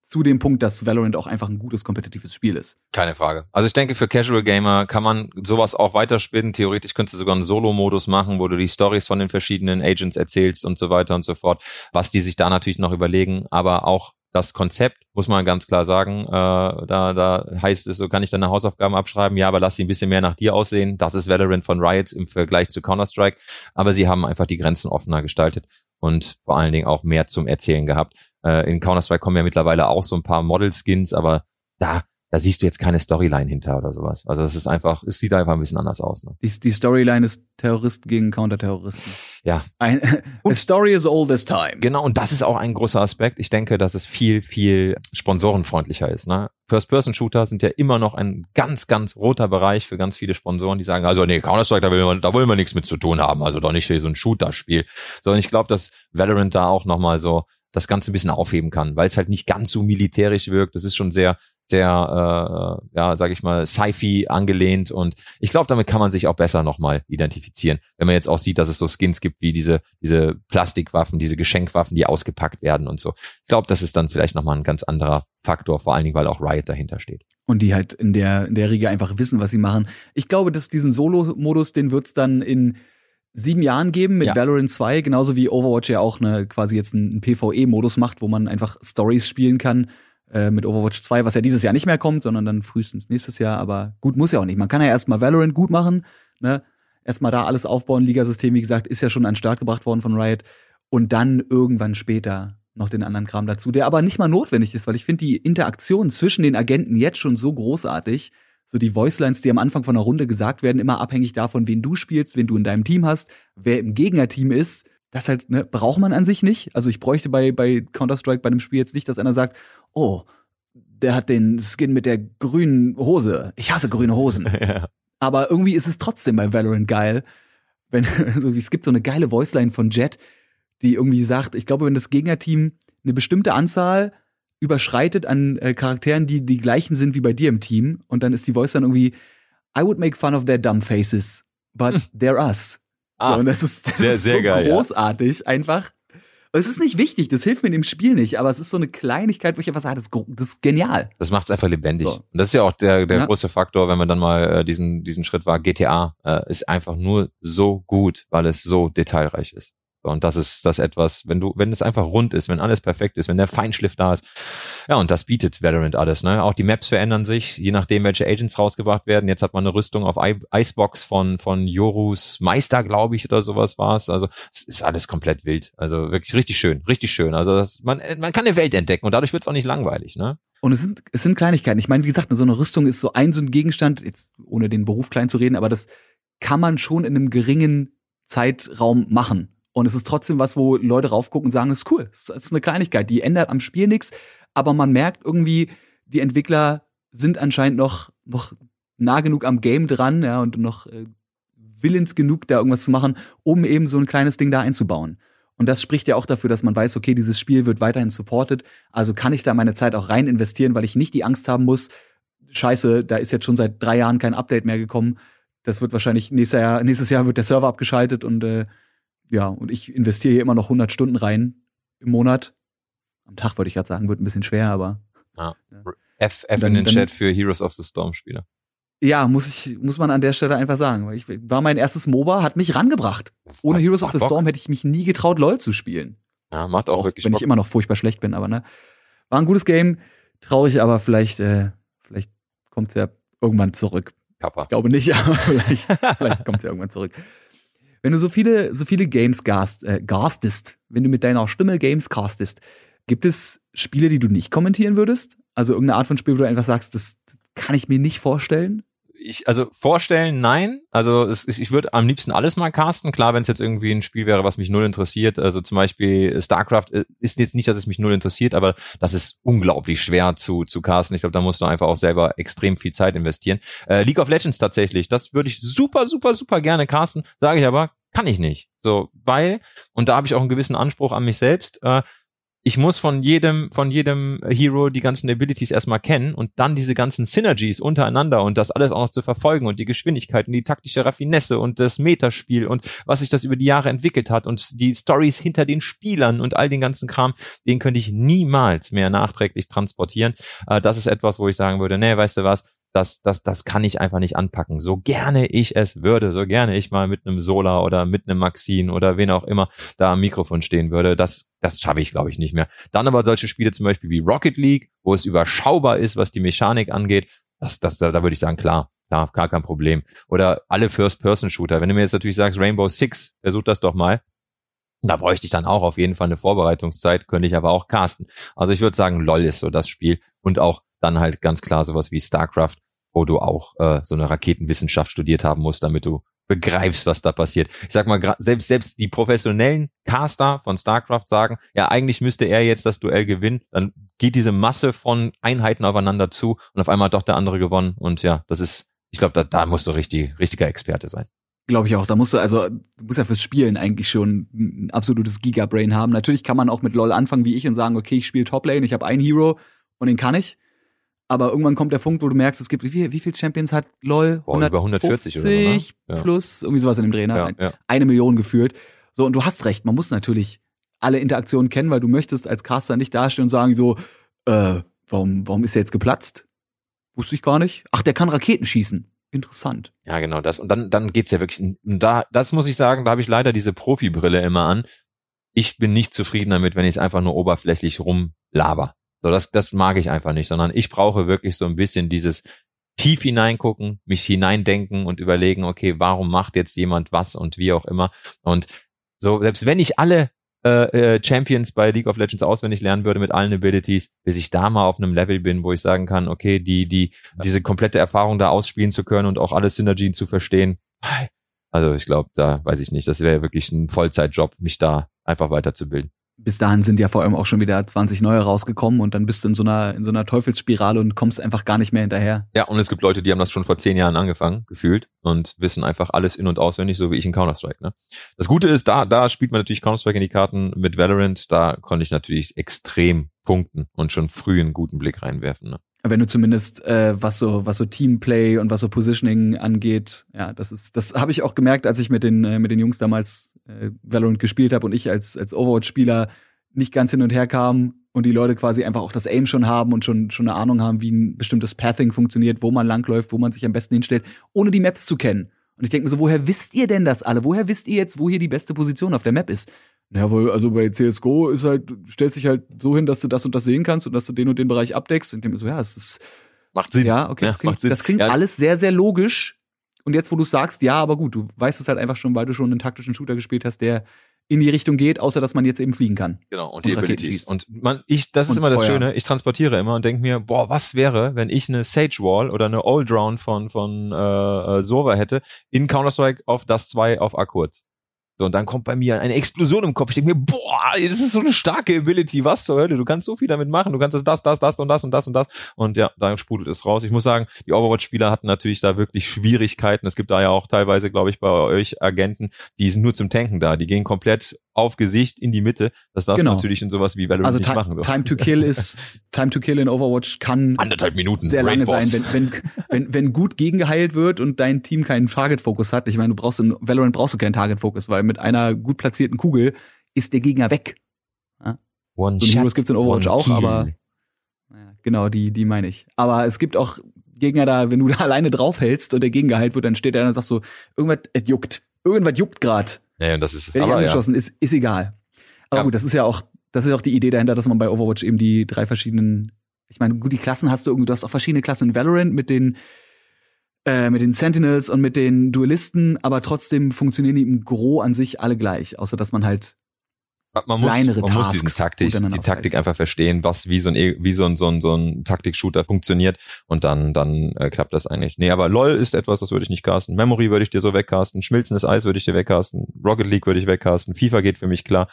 [SPEAKER 2] zu dem Punkt, dass Valorant auch einfach ein gutes kompetitives Spiel ist.
[SPEAKER 3] Keine Frage. Also ich denke, für Casual Gamer kann man sowas auch weiterspinnen. Theoretisch könntest du sogar einen Solo-Modus machen, wo du die Stories von den verschiedenen Agents erzählst und so weiter und so fort. Was die sich da natürlich noch überlegen, aber auch das Konzept, muss man ganz klar sagen, äh, da, da heißt es, so kann ich deine Hausaufgaben abschreiben, ja, aber lass sie ein bisschen mehr nach dir aussehen. Das ist Valorant von Riot im Vergleich zu Counter-Strike. Aber sie haben einfach die Grenzen offener gestaltet und vor allen Dingen auch mehr zum Erzählen gehabt. Äh, in Counter-Strike kommen ja mittlerweile auch so ein paar Model-Skins, aber da da siehst du jetzt keine Storyline hinter oder sowas. Also es ist einfach, es sieht einfach ein bisschen anders aus. Ne?
[SPEAKER 2] Die, die Storyline ist Terroristen gegen Counterterroristen.
[SPEAKER 3] Ja.
[SPEAKER 2] Ein, a story is all this time.
[SPEAKER 3] Genau, und das ist auch ein großer Aspekt. Ich denke, dass es viel, viel sponsorenfreundlicher ist. Ne? First-Person-Shooter sind ja immer noch ein ganz, ganz roter Bereich für ganz viele Sponsoren, die sagen, also nee, Counter-Strike, da, will man, da wollen wir nichts mit zu tun haben. Also doch nicht so ein Shooter-Spiel. Sondern ich glaube, dass Valorant da auch nochmal so das Ganze ein bisschen aufheben kann, weil es halt nicht ganz so militärisch wirkt. Das ist schon sehr, sehr, äh, ja, sag ich mal, Sci-Fi angelehnt und ich glaube, damit kann man sich auch besser nochmal identifizieren. Wenn man jetzt auch sieht, dass es so Skins gibt wie diese, diese Plastikwaffen, diese Geschenkwaffen, die ausgepackt werden und so. Ich glaube, das ist dann vielleicht nochmal ein ganz anderer Faktor, vor allen Dingen, weil auch Riot dahinter steht.
[SPEAKER 2] Und die halt in der, in der Regel einfach wissen, was sie machen. Ich glaube, dass diesen Solo-Modus, den wird's dann in sieben Jahren geben mit ja. Valorant 2, genauso wie Overwatch ja auch eine, quasi jetzt einen PvE-Modus macht, wo man einfach Stories spielen kann äh, mit Overwatch 2, was ja dieses Jahr nicht mehr kommt, sondern dann frühestens nächstes Jahr. Aber gut, muss ja auch nicht. Man kann ja erstmal Valorant gut machen, ne? Erstmal da alles aufbauen. Ligasystem, wie gesagt, ist ja schon an den Start gebracht worden von Riot. Und dann irgendwann später noch den anderen Kram dazu, der aber nicht mal notwendig ist, weil ich finde die Interaktion zwischen den Agenten jetzt schon so großartig. So die Voicelines, die am Anfang von einer Runde gesagt werden, immer abhängig davon, wen du spielst, wen du in deinem Team hast, wer im Gegnerteam ist. Das halt, ne, braucht man an sich nicht. Also ich bräuchte bei, bei Counter-Strike bei einem Spiel jetzt nicht, dass einer sagt, oh, der hat den Skin mit der grünen Hose. Ich hasse grüne Hosen. Ja. Aber irgendwie ist es trotzdem bei Valorant geil, wenn, so wie es gibt so eine geile Voiceline von Jet, die irgendwie sagt, ich glaube, wenn das Gegnerteam eine bestimmte Anzahl überschreitet an äh, Charakteren, die die gleichen sind wie bei dir im Team, und dann ist die Voice dann irgendwie, I would make fun of their dumb faces, but they're us.
[SPEAKER 3] Ah,
[SPEAKER 2] so, und das ist, das
[SPEAKER 3] sehr,
[SPEAKER 2] ist
[SPEAKER 3] sehr
[SPEAKER 2] so
[SPEAKER 3] geil, ja.
[SPEAKER 2] großartig, einfach. Und es ist nicht wichtig, das hilft mir in dem Spiel nicht, aber es ist so eine Kleinigkeit, wo ich einfach sage, das ist, gro- das ist genial.
[SPEAKER 3] Das macht's einfach lebendig.
[SPEAKER 2] So.
[SPEAKER 3] Und das ist ja auch der, der
[SPEAKER 2] Ja.
[SPEAKER 3] große Faktor, wenn man dann mal äh, diesen, diesen Schritt war. GTA äh, ist einfach nur so gut, weil es so detailreich ist. So, Und das ist das etwas, wenn du, wenn es einfach rund ist, wenn alles perfekt ist, wenn der Feinschliff da ist. Ja, und das bietet Valorant alles, ne? Auch die Maps verändern sich, je nachdem, welche Agents rausgebracht werden. Jetzt hat man eine Rüstung auf I Icebox von, von Jorus Meister, glaube ich, oder sowas war's. Also, es ist alles komplett wild. Also, wirklich richtig schön, richtig schön. Also, das, man, man kann eine Welt entdecken und dadurch wird's auch nicht langweilig, ne?
[SPEAKER 2] Und es sind, es sind Kleinigkeiten. Ich meine, wie gesagt, so eine Rüstung ist so ein so ein Gegenstand, jetzt ohne den Beruf klein zu reden, aber das kann man schon in einem geringen Zeitraum machen. Und es ist trotzdem was, wo Leute raufgucken und sagen, das ist cool. Das ist eine Kleinigkeit, die ändert am Spiel nichts, aber man merkt irgendwie, die Entwickler sind anscheinend noch, noch nah genug am Game dran, ja, und noch äh, willens genug, da irgendwas zu machen, um eben so ein kleines Ding da einzubauen. Und das spricht ja auch dafür, dass man weiß, okay, dieses Spiel wird weiterhin supported, also kann ich da meine Zeit auch rein investieren, weil ich nicht die Angst haben muss, scheiße, da ist jetzt schon seit drei Jahren kein Update mehr gekommen. Das wird wahrscheinlich nächstes Jahr, nächstes Jahr wird der Server abgeschaltet und äh, ja, und ich investiere hier immer noch 100 Stunden rein im Monat. Am Tag würde ich gerade sagen, wird ein bisschen schwer, aber
[SPEAKER 3] F, F
[SPEAKER 2] Dann-
[SPEAKER 3] in den
[SPEAKER 2] dann-
[SPEAKER 3] Chat für Heroes of the Storm Spieler.
[SPEAKER 2] ja, muss ich, muss man an der Stelle einfach sagen. weil Ich war mein erstes MOBA, hat mich rangebracht. Ohne Heroes of the
[SPEAKER 3] Bock.
[SPEAKER 2] Storm hätte ich mich nie getraut, LOL zu spielen.
[SPEAKER 3] Ja, macht auch,
[SPEAKER 2] Auch
[SPEAKER 3] wirklich
[SPEAKER 2] wenn
[SPEAKER 3] Bock.
[SPEAKER 2] ich immer noch furchtbar schlecht bin, aber ne. War ein gutes Game, traurig, aber vielleicht, äh, vielleicht kommt's ja irgendwann zurück.
[SPEAKER 3] Kappa.
[SPEAKER 2] Ich glaube nicht, aber vielleicht, vielleicht kommt's ja irgendwann zurück. Wenn du so viele, so viele Games gast, äh, castest, wenn du mit deiner Stimme Games castest, gibt es Spiele, die du nicht kommentieren würdest? Also irgendeine Art von Spiel, wo du einfach sagst, das, kann ich mir nicht vorstellen?
[SPEAKER 3] Ich, also vorstellen, nein. Also es, ich würde am liebsten alles mal casten. Klar, wenn es jetzt irgendwie ein Spiel wäre, was mich null interessiert. Also zum Beispiel StarCraft äh, ist jetzt nicht, dass es mich null interessiert, aber das ist unglaublich schwer zu, zu casten. Ich glaube, da musst du einfach auch selber extrem viel Zeit investieren. Äh, League of Legends tatsächlich, das würde ich super, super, super gerne casten. Sage ich aber, kann ich nicht. So, weil, und da habe ich auch einen gewissen Anspruch an mich selbst, äh, ich muss von jedem, von jedem Hero die ganzen Abilities erstmal kennen und dann diese ganzen Synergies untereinander und das alles auch noch zu verfolgen und die Geschwindigkeit und die taktische Raffinesse und das Metaspiel und was sich das über die Jahre entwickelt hat und die Stories hinter den Spielern und all den ganzen Kram, den könnte ich niemals mehr nachträglich transportieren. Äh, das ist etwas, wo ich sagen würde, nee, weißt du was, das, das, das kann ich einfach nicht anpacken. So gerne ich es würde, so gerne ich mal mit einem Solar oder mit einem Maxine oder wen auch immer da am Mikrofon stehen würde, das, das schaffe ich, glaube ich, nicht mehr. Dann aber solche Spiele zum Beispiel wie Rocket League, wo es überschaubar ist, was die Mechanik angeht, das, das, da, da würde ich sagen, klar, klar, gar kein Problem. Oder alle First-Person-Shooter. Wenn du mir jetzt natürlich sagst, Rainbow Six, versuch das doch mal. Da bräuchte ich dann auch auf jeden Fall eine Vorbereitungszeit, könnte ich aber auch casten. Also ich würde sagen, LOL ist so das Spiel und auch dann halt ganz klar sowas wie StarCraft, wo du auch äh, so eine Raketenwissenschaft studiert haben musst, damit du begreifst, was da passiert. Ich sag mal, selbst, selbst die professionellen Caster von StarCraft sagen, ja, eigentlich müsste er jetzt das Duell gewinnen, dann geht diese Masse von Einheiten aufeinander zu und auf einmal hat doch der andere gewonnen und ja, das ist, ich glaube, da, da musst du richtig, richtiger Experte sein.
[SPEAKER 2] Glaube ich auch. Da musst du, also, du musst ja fürs Spielen eigentlich schon ein absolutes Gigabrain haben. Natürlich kann man auch mit LOL anfangen wie ich und sagen, okay, ich spiele Toplane, ich habe einen Hero und den kann ich. Aber irgendwann kommt der Punkt, wo du merkst, es gibt, wie viel, wie viel Champions hat LOL?
[SPEAKER 3] Boah, über 140 oder so, ne? Ja.
[SPEAKER 2] plus, irgendwie sowas in dem Dreh, ne?
[SPEAKER 3] Ja, ja.
[SPEAKER 2] Eine Million gefühlt. So, und du hast recht, man muss natürlich alle Interaktionen kennen, weil du möchtest als Caster nicht dastehen und sagen so, äh, warum, warum ist er jetzt geplatzt? Wusste ich gar nicht. Ach, der kann Raketen schießen. Interessant.
[SPEAKER 3] Ja, genau das. Und dann, dann geht's ja wirklich, da, das muss ich sagen, da habe ich leider diese Profibrille immer an. Ich bin nicht zufrieden damit, wenn ich es einfach nur oberflächlich rumlaber. So, das, das mag ich einfach nicht, sondern ich brauche wirklich so ein bisschen dieses tief hineingucken, mich hineindenken und überlegen, okay, warum macht jetzt jemand was und wie auch immer. Und so, selbst wenn ich alle äh, äh, Champions bei League of Legends auswendig lernen würde mit allen Abilities, bis ich da mal auf einem Level bin, wo ich sagen kann, okay, die, die, diese komplette Erfahrung da ausspielen zu können und auch alle Synergien zu verstehen. Also ich glaube, da weiß ich nicht, das wäre wirklich ein Vollzeitjob, mich da einfach weiterzubilden.
[SPEAKER 2] Bis dahin sind ja vor allem auch schon wieder 20 neue rausgekommen und dann bist du in so einer, in so einer Teufelsspirale und kommst einfach gar nicht mehr hinterher.
[SPEAKER 3] Ja, und es gibt Leute, die haben das schon vor zehn Jahren angefangen, gefühlt, und wissen einfach alles in- und auswendig, so wie ich in Counter-Strike, ne? Das Gute ist, da, da spielt man natürlich Counter-Strike in die Karten mit Valorant, da konnte ich natürlich extrem punkten und schon früh einen guten Blick reinwerfen, ne?
[SPEAKER 2] Wenn du zumindest äh, was so was so Teamplay und was so Positioning angeht, ja, das ist das habe ich auch gemerkt, als ich mit den äh, mit den Jungs damals äh, Valorant gespielt habe und ich als als Overwatch Spieler nicht ganz hin und her kam und die Leute quasi einfach auch das Aim schon haben und schon schon eine Ahnung haben, wie ein bestimmtes Pathing funktioniert, wo man langläuft, wo man sich am besten hinstellt, ohne die Maps zu kennen. Und ich denke mir so, woher wisst ihr denn das alle? Woher wisst ihr jetzt, wo hier die beste Position auf der Map ist? Ja, wohl, also bei CSGO ist halt, du stellst dich halt so hin, dass du das und das sehen kannst und dass du den und den Bereich abdeckst. Und mir so, ja, es ist,
[SPEAKER 3] Macht Sinn.
[SPEAKER 2] ja, okay,
[SPEAKER 3] Ja,
[SPEAKER 2] das klingt,
[SPEAKER 3] macht Sinn.
[SPEAKER 2] das klingt
[SPEAKER 3] Ja.
[SPEAKER 2] alles sehr, sehr logisch. Und jetzt, wo du sagst, ja, aber gut, du weißt es halt einfach schon, weil du schon einen taktischen Shooter gespielt hast, der in die Richtung geht, außer dass man jetzt eben fliegen kann.
[SPEAKER 3] Genau, und
[SPEAKER 2] Und
[SPEAKER 3] die
[SPEAKER 2] Raketen
[SPEAKER 3] Abilities.
[SPEAKER 2] schießt.
[SPEAKER 3] Und man, ich, das ist
[SPEAKER 2] Und
[SPEAKER 3] immer das
[SPEAKER 2] Feuer.
[SPEAKER 3] Schöne, ich transportiere immer und denke mir, boah, was wäre, wenn ich eine Sage Wall oder eine Old Round von, von äh, äh, Sova hätte, in Counter-Strike auf das 2 auf A kurz. So, und dann kommt bei mir eine Explosion im Kopf. Ich denke mir, boah, das ist so eine starke Ability, was zur Hölle, du kannst so viel damit machen, du kannst das, das, das, und das und das und das. Und ja, da sprudelt es raus. Ich muss sagen, die Overwatch-Spieler hatten natürlich da wirklich Schwierigkeiten. Es gibt da ja auch teilweise, glaube ich, bei euch Agenten, die sind nur zum Tanken da. Die gehen komplett auf Gesicht in die Mitte. Das darfst
[SPEAKER 2] Genau.
[SPEAKER 3] du natürlich in sowas wie Valorant
[SPEAKER 2] Also
[SPEAKER 3] nicht machen. So.
[SPEAKER 2] Time to Kill ist, Time to Kill in Overwatch kann
[SPEAKER 3] Anderthalb Minuten.
[SPEAKER 2] sehr lange
[SPEAKER 3] Boss.
[SPEAKER 2] sein, wenn, wenn, wenn, wenn gut gegengeheilt wird und dein Team keinen Target-Fokus hat. Ich meine, du brauchst in Valorant brauchst du keinen Target-Fokus, weil mit einer gut platzierten Kugel ist der Gegner weg.
[SPEAKER 3] One
[SPEAKER 2] So Heroes gibt's in Overwatch auch,
[SPEAKER 3] kill.
[SPEAKER 2] aber Ja, genau, die, die meine ich. Aber es gibt auch Gegner da, wenn du da alleine draufhältst und der gegengeheilt wird, dann steht er da und sagt so, irgendwas, es juckt. Irgendwas juckt grad.
[SPEAKER 3] Ja, und das ist
[SPEAKER 2] Wenn ich
[SPEAKER 3] aber ja.
[SPEAKER 2] angeschossen ist, ist egal. Aber
[SPEAKER 3] Ja.
[SPEAKER 2] gut, das ist ja auch, das ist auch die Idee dahinter, dass man bei Overwatch eben die drei verschiedenen, ich meine, gut, die Klassen hast du irgendwie, du hast auch verschiedene Klassen in Valorant mit den, äh, mit den Sentinels und mit den Duellisten, aber trotzdem funktionieren die im Gro an sich alle gleich, außer dass man halt
[SPEAKER 3] man muss,
[SPEAKER 2] kleinere
[SPEAKER 3] man muss diesen
[SPEAKER 2] Tasks
[SPEAKER 3] Taktik, die Taktik einfach verstehen, was wie so ein E- wie so ein so ein, so ein Taktik-Shooter funktioniert und dann dann äh, klappt das eigentlich. Nee, aber LoL ist etwas, das würde ich nicht casten. Memory würde ich dir so wegcasten, schmilzendes Eis würde ich dir wegcasten, Rocket League würde ich wegcasten, FIFA geht für mich klar.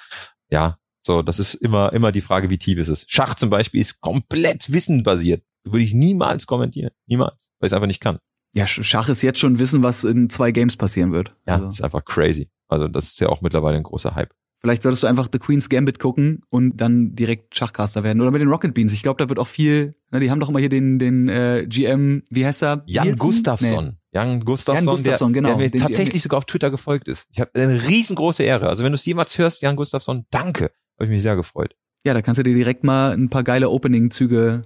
[SPEAKER 3] Ja, so das ist immer immer die Frage, wie tief ist es. Schach zum Beispiel ist komplett wissenbasiert. Würde ich niemals kommentieren, niemals, weil ich es einfach nicht kann.
[SPEAKER 2] Ja, Sch- Schach ist jetzt schon wissen, was in zwei Games passieren wird.
[SPEAKER 3] Ja,
[SPEAKER 2] Also,
[SPEAKER 3] das ist einfach crazy. Also das ist ja auch mittlerweile ein großer Hype.
[SPEAKER 2] Vielleicht solltest du einfach The Queen's Gambit gucken und dann direkt Schachcaster werden. Oder mit den Rocket Beans. Ich glaube, da wird auch viel, na, die haben doch immer hier den, den äh, GM, wie heißt er?
[SPEAKER 3] Jan
[SPEAKER 2] Nielsen?
[SPEAKER 3] Gustafsson.
[SPEAKER 2] Nee.
[SPEAKER 3] Jan Gustafsson,
[SPEAKER 2] Jan Gustafsson,
[SPEAKER 3] der,
[SPEAKER 2] genau,
[SPEAKER 3] der mir tatsächlich sogar auf Twitter gefolgt ist. Ich habe eine riesengroße Ehre. Also wenn du es jemals hörst, Jan Gustafsson, danke. Habe ich mich sehr gefreut.
[SPEAKER 2] Ja, da kannst du dir direkt mal ein paar geile Opening-Züge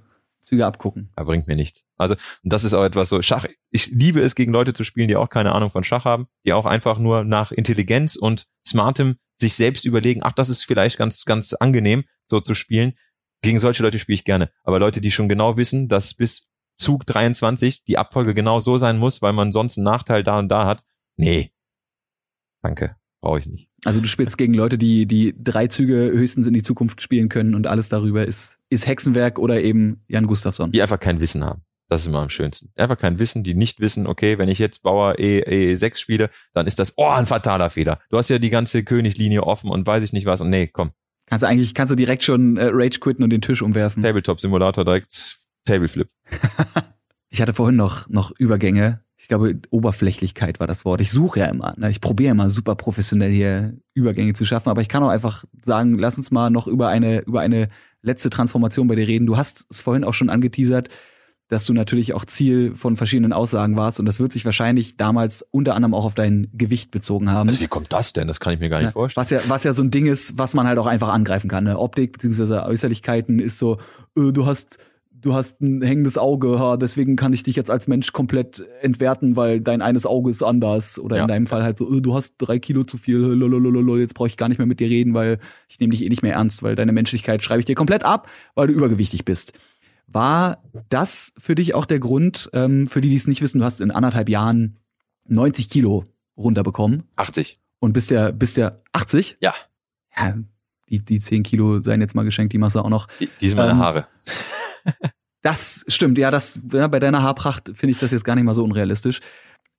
[SPEAKER 2] Züge abgucken.
[SPEAKER 3] Er bringt mir nichts. Also und das ist auch etwas so Schach. Ich liebe es, gegen Leute zu spielen, die auch keine Ahnung von Schach haben, die auch einfach nur nach Intelligenz und smartem sich selbst überlegen, ach, das ist vielleicht ganz, ganz angenehm, so zu spielen. Gegen solche Leute spiele ich gerne. Aber Leute, die schon genau wissen, dass bis Zug 23 die Abfolge genau so sein muss, weil man sonst einen Nachteil da und da hat. Nee. Danke. Brauche ich nicht.
[SPEAKER 2] Also du spielst gegen Leute, die die drei Züge höchstens in die Zukunft spielen können und alles darüber ist ist Hexenwerk oder eben Jan Gustafsson.
[SPEAKER 3] Die einfach kein Wissen haben. Das ist immer am schönsten. Einfach kein Wissen, die nicht wissen, okay, wenn ich jetzt Bauer E, E6 spiele, dann ist das, oh, ein fataler Fehler. Du hast ja die ganze Königlinie offen und weiß ich nicht was. Und nee, komm,
[SPEAKER 2] Kannst du eigentlich kannst du direkt schon äh, Rage quitten und den Tisch umwerfen.
[SPEAKER 3] Tabletop-Simulator direkt Tableflip.
[SPEAKER 2] Ich hatte vorhin noch noch Übergänge. Ich glaube, Oberflächlichkeit war das Wort. Ich suche ja immer. Ne? Ich probiere immer super professionell hier Übergänge zu schaffen, aber ich kann auch einfach sagen, lass uns mal noch über eine über eine letzte Transformation bei dir reden. Du hast es vorhin auch schon angeteasert, dass du natürlich auch Ziel von verschiedenen Aussagen warst und das wird sich wahrscheinlich damals unter anderem auch auf dein Gewicht bezogen haben.
[SPEAKER 3] Also wie kommt das denn? Das kann ich mir gar nicht
[SPEAKER 2] Ja,
[SPEAKER 3] vorstellen.
[SPEAKER 2] was ja, was ja so ein Ding ist, was man halt auch einfach angreifen kann. Ne? Optik beziehungsweise Äußerlichkeiten ist so, äh, du hast, du hast ein hängendes Auge, ha, deswegen kann ich dich jetzt als Mensch komplett entwerten, weil dein eines Auge ist anders. Oder
[SPEAKER 3] Ja.
[SPEAKER 2] in deinem Fall halt so, äh, du hast drei Kilo zu viel, lololololol, jetzt brauche ich gar nicht mehr mit dir reden, weil ich nehme dich eh nicht mehr ernst, weil deine Menschlichkeit schreibe ich dir komplett ab, weil du übergewichtig bist. War das für dich auch der Grund, ähm, für die, die es nicht wissen, du hast in anderthalb Jahren 90 Kilo runterbekommen
[SPEAKER 3] 80.
[SPEAKER 2] und bist der, bist der 80?
[SPEAKER 3] Ja.
[SPEAKER 2] Ja, die, die 10 Kilo seien jetzt mal geschenkt, die du auch noch.
[SPEAKER 3] Die, die sind meine
[SPEAKER 2] Ähm,
[SPEAKER 3] Haare.
[SPEAKER 2] Das stimmt, ja, das, ja, bei deiner Haarpracht finde ich das jetzt gar nicht mal so unrealistisch.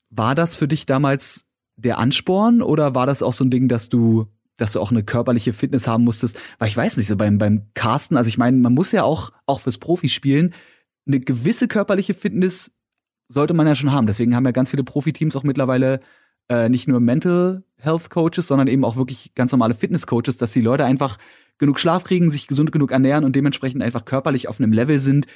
[SPEAKER 2] War das für dich damals der Ansporn oder war das auch so ein Ding, dass du dass du auch eine körperliche Fitness haben musstest. Weil ich weiß nicht, so beim, beim Casten, also ich meine, man muss ja auch, auch fürs Profispielen, eine gewisse körperliche Fitness sollte man ja schon haben. Deswegen haben ja ganz viele Profiteams auch mittlerweile äh, nicht nur Mental Health Coaches, sondern eben auch wirklich ganz normale Fitness Coaches, dass die Leute einfach genug Schlaf kriegen, sich gesund genug ernähren und dementsprechend einfach körperlich auf einem Level sind,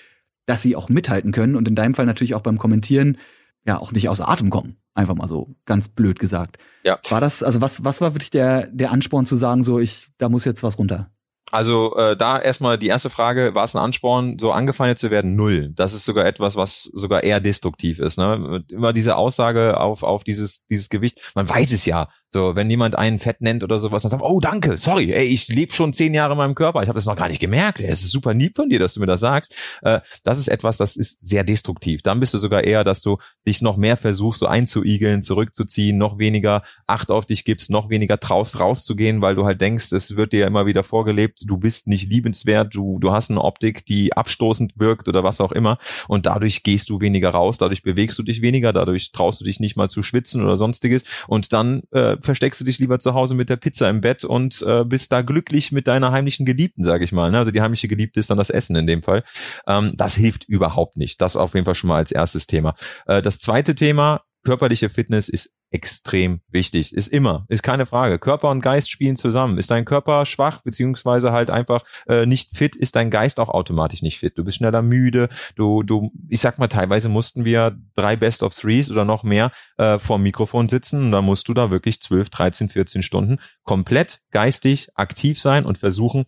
[SPEAKER 2] dass sie auch mithalten können und in deinem Fall natürlich auch beim Kommentieren ja auch nicht aus Atem kommen. Einfach mal so ganz blöd gesagt. Ja. War das, also was, was war wirklich der, der Ansporn zu sagen, so ich, da muss jetzt was runter?
[SPEAKER 3] Also äh, da erstmal die erste Frage, war es ein Ansporn, so angefeindet zu werden? Null. Das ist sogar etwas, was sogar eher destruktiv ist. Ne? Immer diese Aussage auf, auf dieses, dieses Gewicht, man weiß es ja, so, wenn jemand einen fett nennt oder sowas, dann sagt, oh danke, sorry, ey, ich lebe schon zehn Jahre in meinem Körper, ich habe das noch gar nicht gemerkt. Es ist super lieb von dir, dass du mir das sagst. Äh, das ist etwas, das ist sehr destruktiv. Dann bist du sogar eher, dass du dich noch mehr versuchst, so einzuigeln, zurückzuziehen, noch weniger Acht auf dich gibst, noch weniger traust, rauszugehen, weil du halt denkst, es wird dir ja immer wieder vorgelebt, du bist nicht liebenswert, du, du hast eine Optik, die abstoßend wirkt oder was auch immer. Und dadurch gehst du weniger raus, dadurch bewegst du dich weniger, dadurch traust du dich nicht mal zu schwitzen oder sonstiges. Und dann äh, versteckst du dich lieber zu Hause mit der Pizza im Bett und äh, bist da glücklich mit deiner heimlichen Geliebten, sage ich mal. Ne? Also die heimliche Geliebte ist dann das Essen in dem Fall. Ähm, das hilft überhaupt nicht. Das auf jeden Fall schon mal als erstes Thema. Äh, das zweite Thema, körperliche Fitness ist extrem wichtig. Ist immer, ist keine Frage. Körper und Geist spielen zusammen. Ist dein Körper schwach, beziehungsweise halt einfach äh, nicht fit, ist dein Geist auch automatisch nicht fit. Du bist schneller müde, du, du, ich sag mal, teilweise mussten wir drei Best of Threes oder noch mehr äh, vor Mikrofon sitzen und da musst du da wirklich 12, 13, 14 Stunden komplett geistig aktiv sein und versuchen,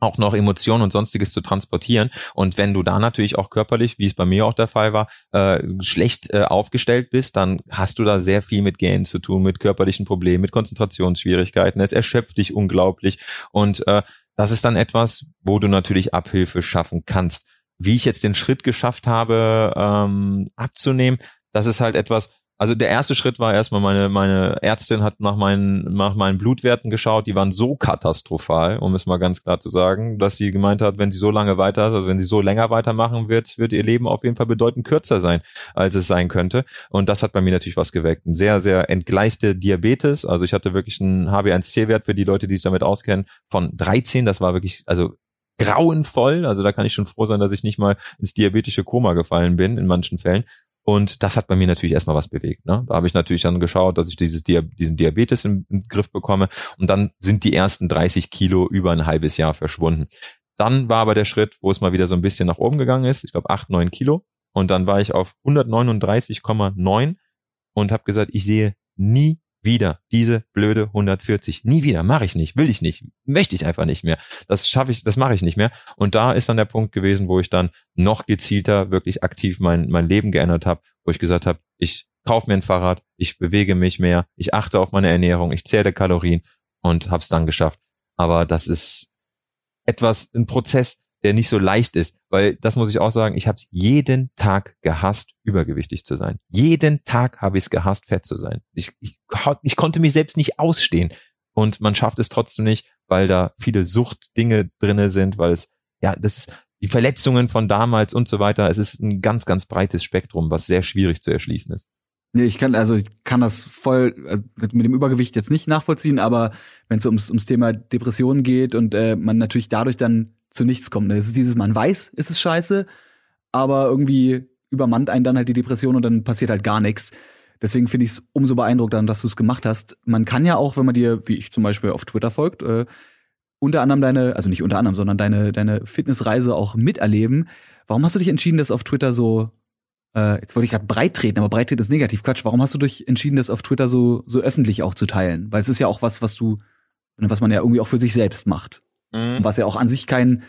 [SPEAKER 3] auch noch Emotionen und sonstiges zu transportieren. Und wenn du da natürlich auch körperlich, wie es bei mir auch der Fall war, äh, schlecht äh, aufgestellt bist, dann hast du da sehr viel mit Gähnen zu tun, mit körperlichen Problemen, mit Konzentrationsschwierigkeiten. Es erschöpft dich unglaublich. Und äh, das ist dann etwas, wo du natürlich Abhilfe schaffen kannst. Wie ich jetzt den Schritt geschafft habe, ähm, abzunehmen, das ist halt etwas, also der erste Schritt war erstmal meine meine Ärztin hat nach meinen nach meinen Blutwerten geschaut, die waren so katastrophal, um es mal ganz klar zu sagen, dass sie gemeint hat, wenn sie so lange weiter, also wenn sie so länger weitermachen wird, wird ihr Leben auf jeden Fall bedeutend kürzer sein, als es sein könnte. Und das hat bei mir natürlich was geweckt. Ein sehr sehr entgleiste Diabetes, also ich hatte wirklich einen HB1C-Wert für die Leute, die sich damit auskennen, von 13. Das war wirklich also grauenvoll. Also da kann ich schon froh sein, dass ich nicht mal ins diabetische Koma gefallen bin in manchen Fällen. Und das hat bei mir natürlich erstmal was bewegt. Ne? Da habe ich natürlich dann geschaut, dass ich dieses Dia diesen Diabetes im, im Griff bekomme. Und dann sind die ersten 30 Kilo über ein halbes Jahr verschwunden. Dann war aber der Schritt, wo es mal wieder so ein bisschen nach oben gegangen ist. Ich glaube 8, 9 Kilo. Und dann war ich auf 139,9 und habe gesagt, ich sehe nie wieder diese blöde 140. Nie wieder, mache ich nicht, will ich nicht, möchte ich einfach nicht mehr. Das schaffe ich, das mache ich nicht mehr. Und da ist dann der Punkt gewesen, wo ich dann noch gezielter wirklich aktiv mein mein Leben geändert habe, wo ich gesagt habe, ich kaufe mir ein Fahrrad, ich bewege mich mehr, ich achte auf meine Ernährung, ich zähle Kalorien und habe es dann geschafft. Aber das ist etwas ein Prozess, der nicht so leicht ist, weil das muss ich auch sagen, ich habe es jeden Tag gehasst, übergewichtig zu sein. Jeden Tag habe ich es gehasst, fett zu sein. Ich, ich, ich konnte mich selbst nicht ausstehen und man schafft es trotzdem nicht, weil da viele Suchtdinge drinne sind, weil es ja, das ist die Verletzungen von damals und so weiter. Es ist ein ganz, ganz breites Spektrum, was sehr schwierig zu erschließen ist.
[SPEAKER 2] Nee, ich kann, also ich kann das voll äh, mit dem Übergewicht jetzt nicht nachvollziehen, aber wenn es ums, ums Thema Depressionen geht und äh, man natürlich dadurch dann zu nichts kommt. Es ist dieses, man weiß, ist es scheiße, aber irgendwie übermannt einen dann halt die Depression und dann passiert halt gar nichts. Deswegen finde ich es umso beeindruckender, dass du es gemacht hast. Man kann ja auch, wenn man dir, wie ich zum Beispiel auf Twitter folgt, äh, unter anderem deine, also nicht unter anderem, sondern deine, deine Fitnessreise auch miterleben. Warum hast du dich entschieden, das auf Twitter so, äh, jetzt wollte ich gerade breit treten, aber breit treten ist negativ. Quatsch, warum hast du dich entschieden, das auf Twitter so, so öffentlich auch zu teilen? Weil es ist ja auch was, was du, was man ja irgendwie auch für sich selbst macht. Mhm. Was ja auch an sich kein,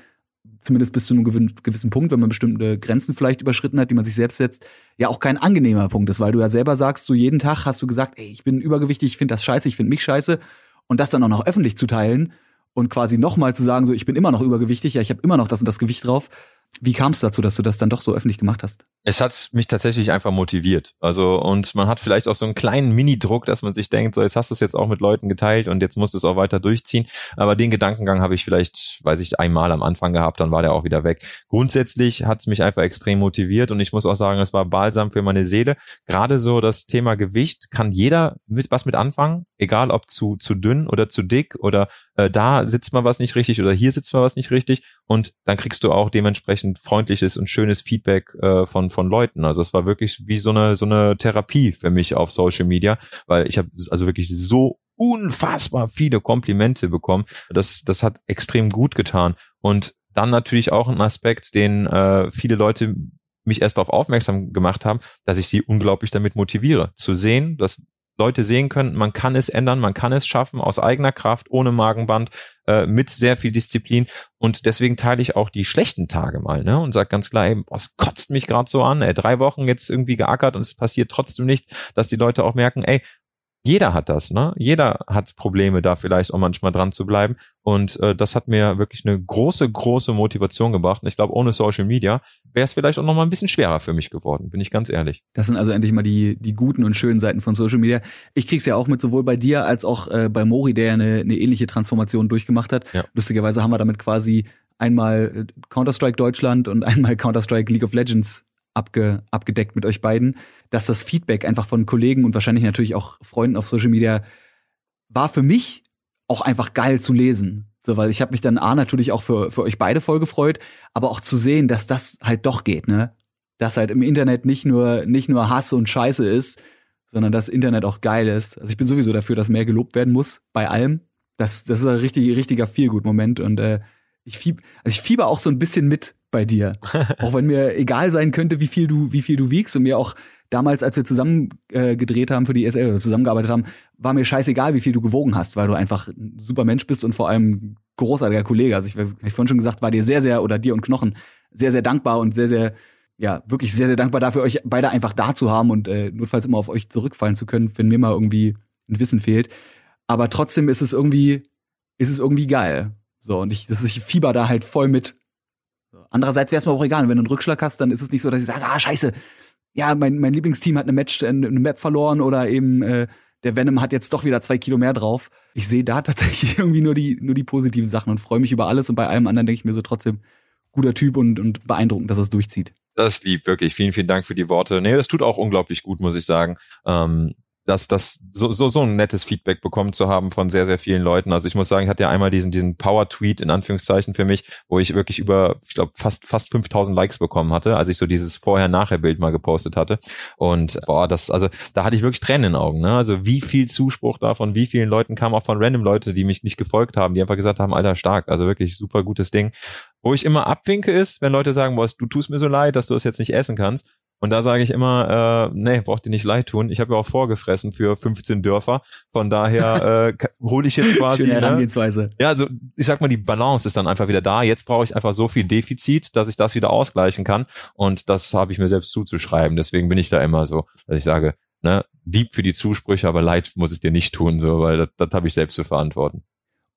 [SPEAKER 2] zumindest bis zu einem gewissen Punkt, wenn man bestimmte Grenzen vielleicht überschritten hat, die man sich selbst setzt, ja auch kein angenehmer Punkt ist, weil du ja selber sagst, so jeden Tag hast du gesagt, ey, ich bin übergewichtig, ich finde das scheiße, ich finde mich scheiße. Und das dann auch noch öffentlich zu teilen und quasi nochmal zu sagen, so ich bin immer noch übergewichtig, ja, ich habe immer noch das und das Gewicht drauf, Wie kam es dazu, dass du das dann doch so öffentlich gemacht hast?
[SPEAKER 3] Es hat mich tatsächlich einfach motiviert. Also, und man hat vielleicht auch so einen kleinen Mini-Druck, dass man sich denkt, so, jetzt hast du es jetzt auch mit Leuten geteilt und jetzt musst du es auch weiter durchziehen. Aber den Gedankengang habe ich vielleicht, weiß ich, einmal am Anfang gehabt, dann war der auch wieder weg. Grundsätzlich hat es mich einfach extrem motiviert und ich muss auch sagen, es war balsam für meine Seele. Gerade so das Thema Gewicht kann jeder mit was mit anfangen, egal ob zu, zu dünn oder zu dick oder äh, da sitzt mal was nicht richtig oder hier sitzt mal was nicht richtig und dann kriegst du auch dementsprechend freundliches und schönes Feedback äh, von von Leuten. Also es war wirklich wie so eine so eine Therapie für mich auf Social Media, weil ich habe also wirklich so unfassbar viele Komplimente bekommen. Das das hat extrem gut getan und dann natürlich auch ein Aspekt, den äh, viele Leute mich erst darauf aufmerksam gemacht haben, dass ich sie unglaublich damit motiviere, zu sehen, dass Leute sehen können, man kann es ändern, man kann es schaffen aus eigener Kraft, ohne Magenband, äh, mit sehr viel Disziplin. Und deswegen teile ich auch die schlechten Tage mal, ne? Und sage ganz klar, ey, was kotzt mich gerade so an, ey, drei Wochen jetzt irgendwie geackert und es passiert trotzdem nichts, dass die Leute auch merken, ey, jeder hat das, ne? Jeder hat Probleme, da vielleicht auch manchmal dran zu bleiben. Und äh, das hat mir wirklich eine große, große Motivation gebracht. Und ich glaube, ohne Social Media wäre es vielleicht auch noch mal ein bisschen schwerer für mich geworden, bin ich ganz ehrlich.
[SPEAKER 2] Das sind also endlich mal die, die guten und schönen Seiten von Social Media. Ich krieg's ja auch mit sowohl bei dir als auch äh, bei Mori, der ja eine, eine ähnliche Transformation durchgemacht hat. Ja. Lustigerweise haben wir damit quasi einmal äh, Counter-Strike Deutschland und einmal Counter-Strike League of Legends abge, abgedeckt mit euch beiden, dass das Feedback einfach von Kollegen und wahrscheinlich natürlich auch Freunden auf Social Media war für mich auch einfach geil zu lesen. So, weil ich habe mich dann A natürlich auch für, für euch beide voll gefreut, aber auch zu sehen, dass das halt doch geht, ne? Dass halt im Internet nicht nur, nicht nur Hass und Scheiße ist, sondern das Internet auch geil ist. Also ich bin sowieso dafür, dass mehr gelobt werden muss bei allem. Das, das ist ein richtig, richtiger Feelgood-Moment und äh, ich fieb, also ich fieber auch so ein bisschen mit bei dir. auch wenn mir egal sein könnte, wie viel du, wie viel du wiegst und mir auch damals, als wir zusammen äh, gedreht haben für die SL oder zusammengearbeitet haben, war mir scheißegal, wie viel du gewogen hast, weil du einfach ein super Mensch bist und vor allem großartiger Kollege. Also ich habe vorhin schon gesagt, war dir sehr, sehr, oder dir und Knochen sehr, sehr dankbar und sehr, sehr, ja, wirklich sehr, sehr dankbar dafür, euch beide einfach da zu haben und äh, notfalls immer auf euch zurückfallen zu können, wenn mir mal irgendwie ein Wissen fehlt. Aber trotzdem ist es irgendwie, ist es irgendwie geil. So, und ich, das ist, ich fieber da halt voll mit. Andererseits wäre es mir auch egal. Wenn du einen Rückschlag hast, dann ist es nicht so, dass ich sage, ah, scheiße, ja, mein, mein Lieblingsteam hat eine Match, eine Map verloren oder eben äh, der Venom hat jetzt doch wieder zwei Kilo mehr drauf. Ich sehe da tatsächlich irgendwie nur die, nur die positiven Sachen und freue mich über alles und bei allem anderen denke ich mir so trotzdem, guter Typ und, und beeindruckend, dass es durchzieht.
[SPEAKER 3] Das lieb, wirklich. Vielen, vielen Dank für die Worte. Nee, das tut auch unglaublich gut, muss ich sagen. Ähm, dass das so, so, so ein nettes Feedback bekommen zu haben von sehr, sehr vielen Leuten. Also ich muss sagen, ich hatte ja einmal diesen, diesen Power-Tweet in Anführungszeichen für mich, wo ich wirklich über, ich glaube, fast, fast 5000 Likes bekommen hatte, als ich so dieses Vorher-Nachher-Bild mal gepostet hatte. Und boah, das, also da hatte ich wirklich Tränen in den Augen. Ne? Also wie viel Zuspruch da von wie vielen Leuten kam auch von random Leute, die mich nicht gefolgt haben, die einfach gesagt haben, Alter, stark. Also wirklich super gutes Ding. Wo ich immer abwinke ist, wenn Leute sagen, boah, du tust mir so leid, dass du es jetzt nicht essen kannst. Und da sage ich immer, äh, nee, braucht ihr nicht leid tun. Ich habe ja auch vorgefressen für 15 Dörfer. Von daher äh, hole ich jetzt quasi.
[SPEAKER 2] Schöne ne? Herangehensweise.
[SPEAKER 3] Ja, also ich sag mal, die Balance ist dann einfach wieder da. Jetzt brauche ich einfach so viel Defizit, dass ich das wieder ausgleichen kann. Und das habe ich mir selbst zuzuschreiben. Deswegen bin ich da immer so, dass ich sage, ne, lieb für die Zusprüche, aber leid muss es dir nicht tun, so, weil das, das habe ich selbst zu verantworten.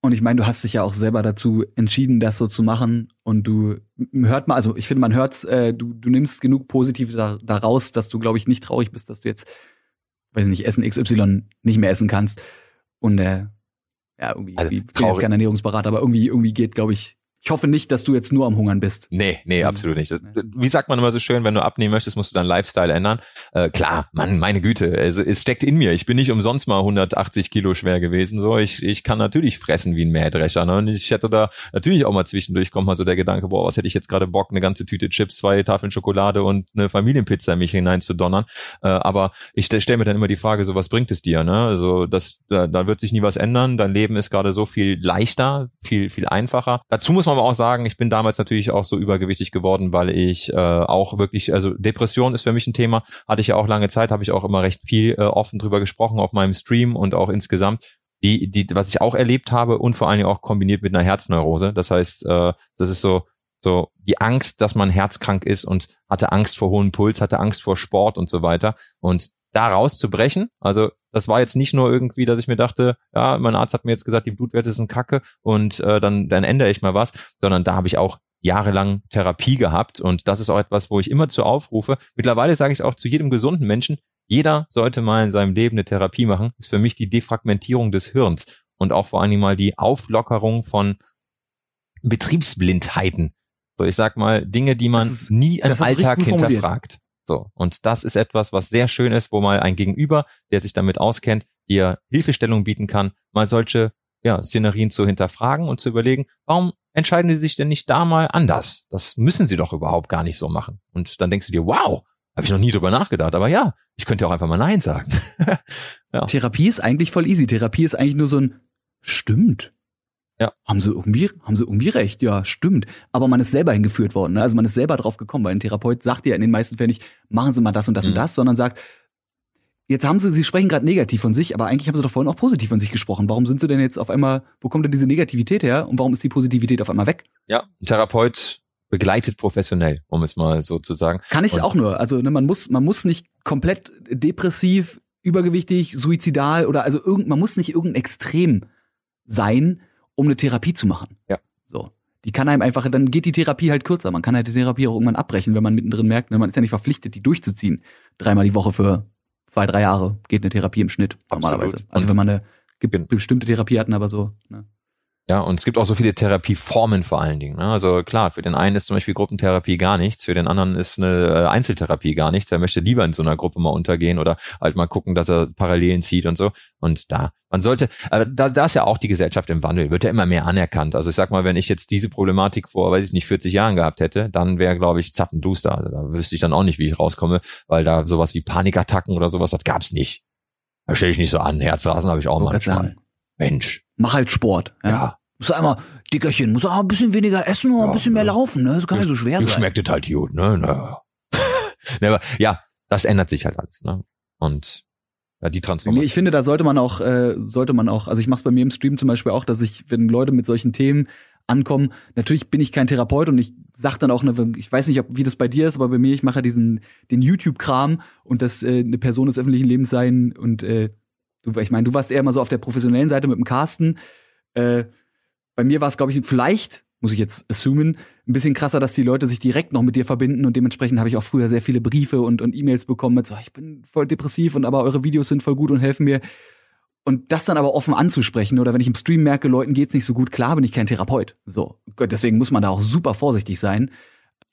[SPEAKER 2] Und ich meine, du hast dich ja auch selber dazu entschieden, das so zu machen. Und du hört mal, also ich finde, man hört, äh, du, du nimmst genug Positives da, daraus, dass du, glaube ich, nicht traurig bist, dass du jetzt, weiß nicht, Essen XY nicht mehr essen kannst. Und äh, ja, irgendwie, also, ich bin jetzt kein Ernährungsberater, aber irgendwie, irgendwie geht, glaube ich, ich hoffe nicht, dass du jetzt nur am Hungern bist.
[SPEAKER 3] Nee, nee, absolut nicht. Wie sagt man immer so schön, wenn du abnehmen möchtest, musst du deinen Lifestyle ändern. Äh, klar, Mann, meine Güte, also es steckt in mir. Ich bin nicht umsonst mal 180 Kilo schwer gewesen. So, ich, ich kann natürlich fressen wie ein Mähdrescher. Ne? Und ich hätte da natürlich auch mal zwischendurch kommt mal so der Gedanke, boah, was hätte ich jetzt gerade Bock, eine ganze Tüte Chips, zwei Tafeln Schokolade und eine Familienpizza in mich hineinzudonnern. Äh, aber ich stelle mir dann immer die Frage, so was bringt es dir? Ne? Also das, da, da wird sich nie was ändern. Dein Leben ist gerade so viel leichter, viel, viel einfacher. Dazu muss man man auch sagen, ich bin damals natürlich auch so übergewichtig geworden, weil ich äh, auch wirklich, also Depression ist für mich ein Thema, hatte ich ja auch lange Zeit, habe ich auch immer recht viel äh, offen drüber gesprochen auf meinem Stream und auch insgesamt. Die, die, was ich auch erlebt habe und vor allen Dingen auch kombiniert mit einer Herzneurose. Das heißt, äh, das ist so, so die Angst, dass man herzkrank ist und hatte Angst vor hohem Puls, hatte Angst vor Sport und so weiter. Und da rauszubrechen. Also das war jetzt nicht nur irgendwie, dass ich mir dachte, ja, mein Arzt hat mir jetzt gesagt, die Blutwerte sind kacke und äh, dann, dann ändere ich mal was, sondern da habe ich auch jahrelang Therapie gehabt und das ist auch etwas, wo ich immer zu aufrufe. Mittlerweile sage ich auch zu jedem gesunden Menschen, jeder sollte mal in seinem Leben eine Therapie machen. Das ist für mich die Defragmentierung des Hirns und auch vor Dingen mal die Auflockerung von Betriebsblindheiten. So, ich sag mal, Dinge, die man ist, nie im Alltag hinterfragt. So. Und das ist etwas, was sehr schön ist, wo mal ein Gegenüber, der sich damit auskennt, dir Hilfestellung bieten kann, mal solche ja, Szenerien zu hinterfragen und zu überlegen, warum entscheiden die sich denn nicht da mal anders? Das müssen sie doch überhaupt gar nicht so machen. Und dann denkst du dir, wow, habe ich noch nie drüber nachgedacht. Aber ja, ich könnte auch einfach mal Nein sagen.
[SPEAKER 2] ja. Therapie ist eigentlich voll easy. Therapie ist eigentlich nur so ein Stimmt. Ja. Haben sie irgendwie, haben sie irgendwie recht, ja, stimmt. Aber man ist selber hingeführt worden, ne? Also man ist selber drauf gekommen, weil ein Therapeut sagt ja in den meisten Fällen nicht, machen Sie mal das und das mhm. und das, sondern sagt, Jetzt haben sie, sie sprechen gerade negativ von sich, aber eigentlich haben sie doch vorhin auch positiv von sich gesprochen. Warum sind sie denn jetzt auf einmal, wo kommt denn diese Negativität her und warum ist die Positivität auf einmal weg?
[SPEAKER 3] Ja, ein Therapeut begleitet professionell, um es mal so zu sagen.
[SPEAKER 2] Kann ich und auch nur. Also ne, man muss, man muss nicht komplett depressiv, übergewichtig, suizidal oder also irgend, man muss nicht irgendein Extrem sein, um eine Therapie zu machen.
[SPEAKER 3] Ja.
[SPEAKER 2] So. Die kann einem einfach, dann geht die Therapie halt kürzer. Man kann halt die Therapie auch irgendwann abbrechen, wenn man mittendrin merkt, ne, man ist ja nicht verpflichtet, die durchzuziehen. Dreimal die Woche für zwei, drei Jahre geht eine Therapie im Schnitt normalerweise. Absolut. Also wenn man eine bestimmte Therapie hatten, aber so. Ne?
[SPEAKER 3] Ja, und es gibt auch so viele Therapieformen vor allen Dingen. Ne? Also klar, für den einen ist zum Beispiel Gruppentherapie gar nichts, für den anderen ist eine äh, Einzeltherapie gar nichts. Er möchte lieber in so einer Gruppe mal untergehen oder halt mal gucken, dass er Parallelen zieht und so. Und da, man sollte, aber da, da ist ja auch die Gesellschaft im Wandel, wird ja immer mehr anerkannt. Also ich sag mal, wenn ich jetzt diese Problematik vor, weiß ich nicht, 40 Jahren gehabt hätte, dann wäre, glaube ich, zappenduster. Also da wüsste ich dann auch nicht, wie ich rauskomme, weil da sowas wie Panikattacken oder sowas, das gab's nicht. Da stelle ich nicht so an. Herzrasen habe ich auch manchmal. Mensch.
[SPEAKER 2] Mach halt Sport. Ja. ja. Muss einmal, Dickerchen, muss auch ein bisschen weniger essen oder ja, ein bisschen mehr laufen, ne? Das kann ja so schwer sein.
[SPEAKER 3] Schmeckt es halt gut, ne? Naja. ne, aber ja, das ändert sich halt alles, ne? Und ja, die Transformation.
[SPEAKER 2] Ich finde, da sollte man auch, äh, sollte man auch, also ich mache es bei mir im Stream zum Beispiel auch, dass ich, wenn Leute mit solchen Themen ankommen, natürlich bin ich kein Therapeut und ich sag dann auch, ne, ich weiß nicht, ob, wie das bei dir ist, aber bei mir, ich mache ja diesen, den YouTube-Kram und dass äh, eine Person des öffentlichen Lebens sein und äh, du, ich meine, du warst eher mal so auf der professionellen Seite mit dem Carsten, äh, bei mir war es, glaube ich, vielleicht, muss ich jetzt assumen, ein bisschen krasser, dass die Leute sich direkt noch mit dir verbinden und dementsprechend habe ich auch früher sehr viele Briefe und, und E-Mails bekommen mit so, ich bin voll depressiv und aber eure Videos sind voll gut und helfen mir. Und das dann aber offen anzusprechen oder wenn ich im Stream merke, Leuten geht's nicht so gut, klar bin ich kein Therapeut. So. Deswegen muss man da auch super vorsichtig sein.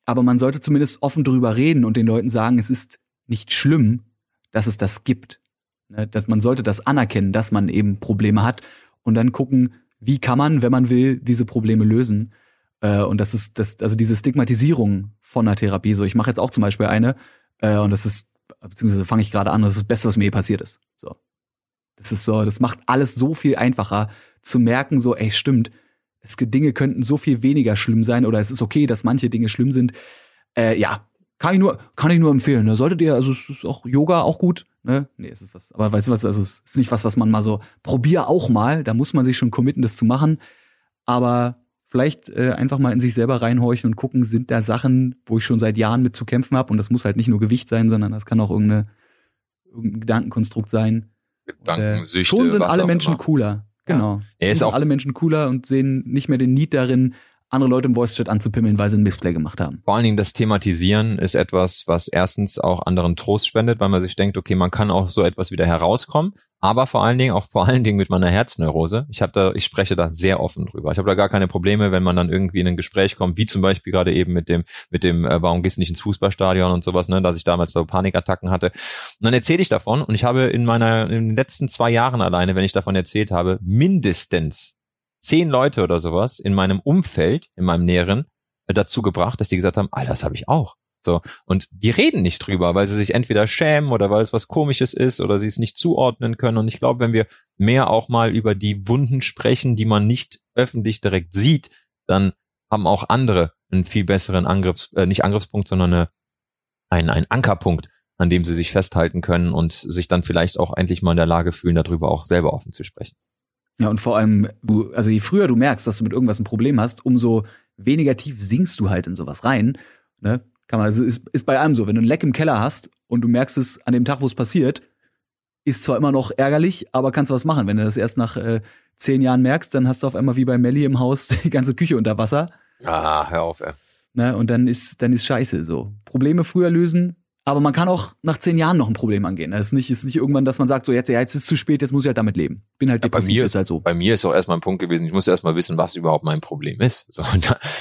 [SPEAKER 2] Aber man sollte zumindest offen drüber reden und den Leuten sagen, es ist nicht schlimm, dass es das gibt. Ne, dass man sollte das anerkennen, dass man eben Probleme hat und dann gucken, wie kann man, wenn man will, diese Probleme lösen. Äh, und das ist das, also diese Stigmatisierung von einer Therapie. So, ich mache jetzt auch zum Beispiel eine, äh, und das ist, beziehungsweise fange ich gerade an, das ist das Beste, was mir je passiert ist. So. Das ist so, das macht alles so viel einfacher zu merken, so, ey, stimmt, es Dinge könnten so viel weniger schlimm sein oder es ist okay, dass manche Dinge schlimm sind. Äh, ja, kann ich nur, kann ich nur empfehlen. Ne? Solltet ihr, also es ist auch Yoga auch gut. Ne? Nee, es ist was, aber weißt du was, also es ist nicht was, was man mal so, probier auch mal, da muss man sich schon committen, das zu machen. Aber vielleicht äh, einfach mal in sich selber reinhorchen und gucken, sind da Sachen, wo ich schon seit Jahren mit zu kämpfen habe. Und das muss halt nicht nur Gewicht sein, sondern das kann auch irgendeine, irgendein Gedankenkonstrukt sein.
[SPEAKER 3] Gedankensüchte. Äh,
[SPEAKER 2] schon sind alle Menschen immer. cooler. Genau. Ja. Er ist auch alle Menschen cooler und sehen nicht mehr den Need darin, andere Leute im Voice-Chat anzupimmeln, weil sie ein Missplay gemacht haben.
[SPEAKER 3] Vor allen Dingen das Thematisieren ist etwas, was erstens auch anderen Trost spendet, weil man sich denkt, okay, man kann auch so etwas wieder herauskommen, aber vor allen Dingen auch vor allen Dingen mit meiner Herzneurose. Ich habe da, ich spreche da sehr offen drüber. Ich habe da gar keine Probleme, wenn man dann irgendwie in ein Gespräch kommt, wie zum Beispiel gerade eben mit dem, mit dem, äh, warum gehst du nicht ins Fußballstadion und sowas, ne, dass ich damals so Panikattacken hatte. Und dann erzähle ich davon und ich habe in meiner, in den letzten zwei Jahren alleine, wenn ich davon erzählt habe, mindestens zehn Leute oder sowas in meinem Umfeld, in meinem Näheren, äh, dazu gebracht, dass die gesagt haben, ah, das habe ich auch. So. Und die reden nicht drüber, weil sie sich entweder schämen oder weil es was komisches ist oder sie es nicht zuordnen können. Und ich glaube, wenn wir mehr auch mal über die Wunden sprechen, die man nicht öffentlich direkt sieht, dann haben auch andere einen viel besseren Angriffs, äh, nicht Angriffspunkt, sondern eine, ein, ein Ankerpunkt, an dem sie sich festhalten können und sich dann vielleicht auch endlich mal in der Lage fühlen, darüber auch selber offen zu sprechen.
[SPEAKER 2] Ja, und vor allem, du, also je früher du merkst, dass du mit irgendwas ein Problem hast, umso weniger tief sinkst du halt in sowas rein. Ne? Kann man, also ist, ist bei allem so. Wenn du ein Leck im Keller hast und du merkst es an dem Tag, wo es passiert, ist zwar immer noch ärgerlich, aber kannst du was machen. Wenn du das erst nach äh, zehn Jahren merkst, dann hast du auf einmal wie bei Melly im Haus die ganze Küche unter Wasser.
[SPEAKER 3] Ah, hör auf, ey.
[SPEAKER 2] Ne? Und dann ist, dann ist scheiße so. Probleme früher lösen, aber man kann auch nach zehn Jahren noch ein Problem angehen. Es ist nicht, ist nicht irgendwann, dass man sagt, so jetzt, ja, jetzt ist es zu spät, jetzt muss ich halt damit leben. Bin halt
[SPEAKER 3] Ja, bei
[SPEAKER 2] depressiv,
[SPEAKER 3] mir-
[SPEAKER 2] ist halt so.
[SPEAKER 3] Bei mir ist auch erstmal ein Punkt gewesen, ich musste erstmal wissen, was überhaupt mein Problem ist. So,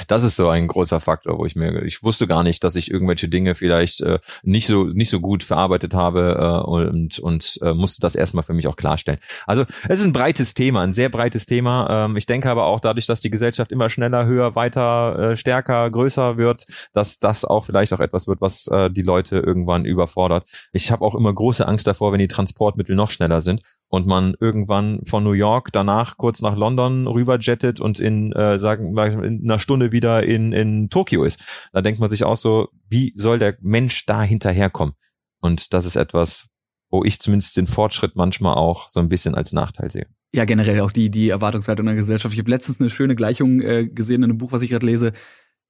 [SPEAKER 3] das ist so ein großer Faktor, wo ich mir, ich wusste gar nicht, dass ich irgendwelche Dinge vielleicht äh, nicht so nicht so gut verarbeitet habe äh, und und äh, musste das erstmal für mich auch klarstellen. Also es ist ein breites Thema, ein sehr breites Thema. Ähm, ich denke aber auch dadurch, dass die Gesellschaft immer schneller, höher, weiter, äh, stärker, größer wird, dass das auch vielleicht auch etwas wird, was äh, die Leute irgendwann überfordert. Ich habe auch immer große Angst davor, wenn die Transportmittel noch schneller sind und man irgendwann von New York danach kurz nach London rüberjettet und in äh, sagen in einer Stunde wieder in in Tokio ist. Da denkt man sich auch so, wie soll der Mensch da hinterherkommen? Und das ist etwas, wo ich zumindest den Fortschritt manchmal auch so ein bisschen als Nachteil sehe.
[SPEAKER 2] Ja, generell auch die, die Erwartungshaltung der Gesellschaft. Ich habe letztens eine schöne Gleichung äh, gesehen in einem Buch, was ich gerade lese.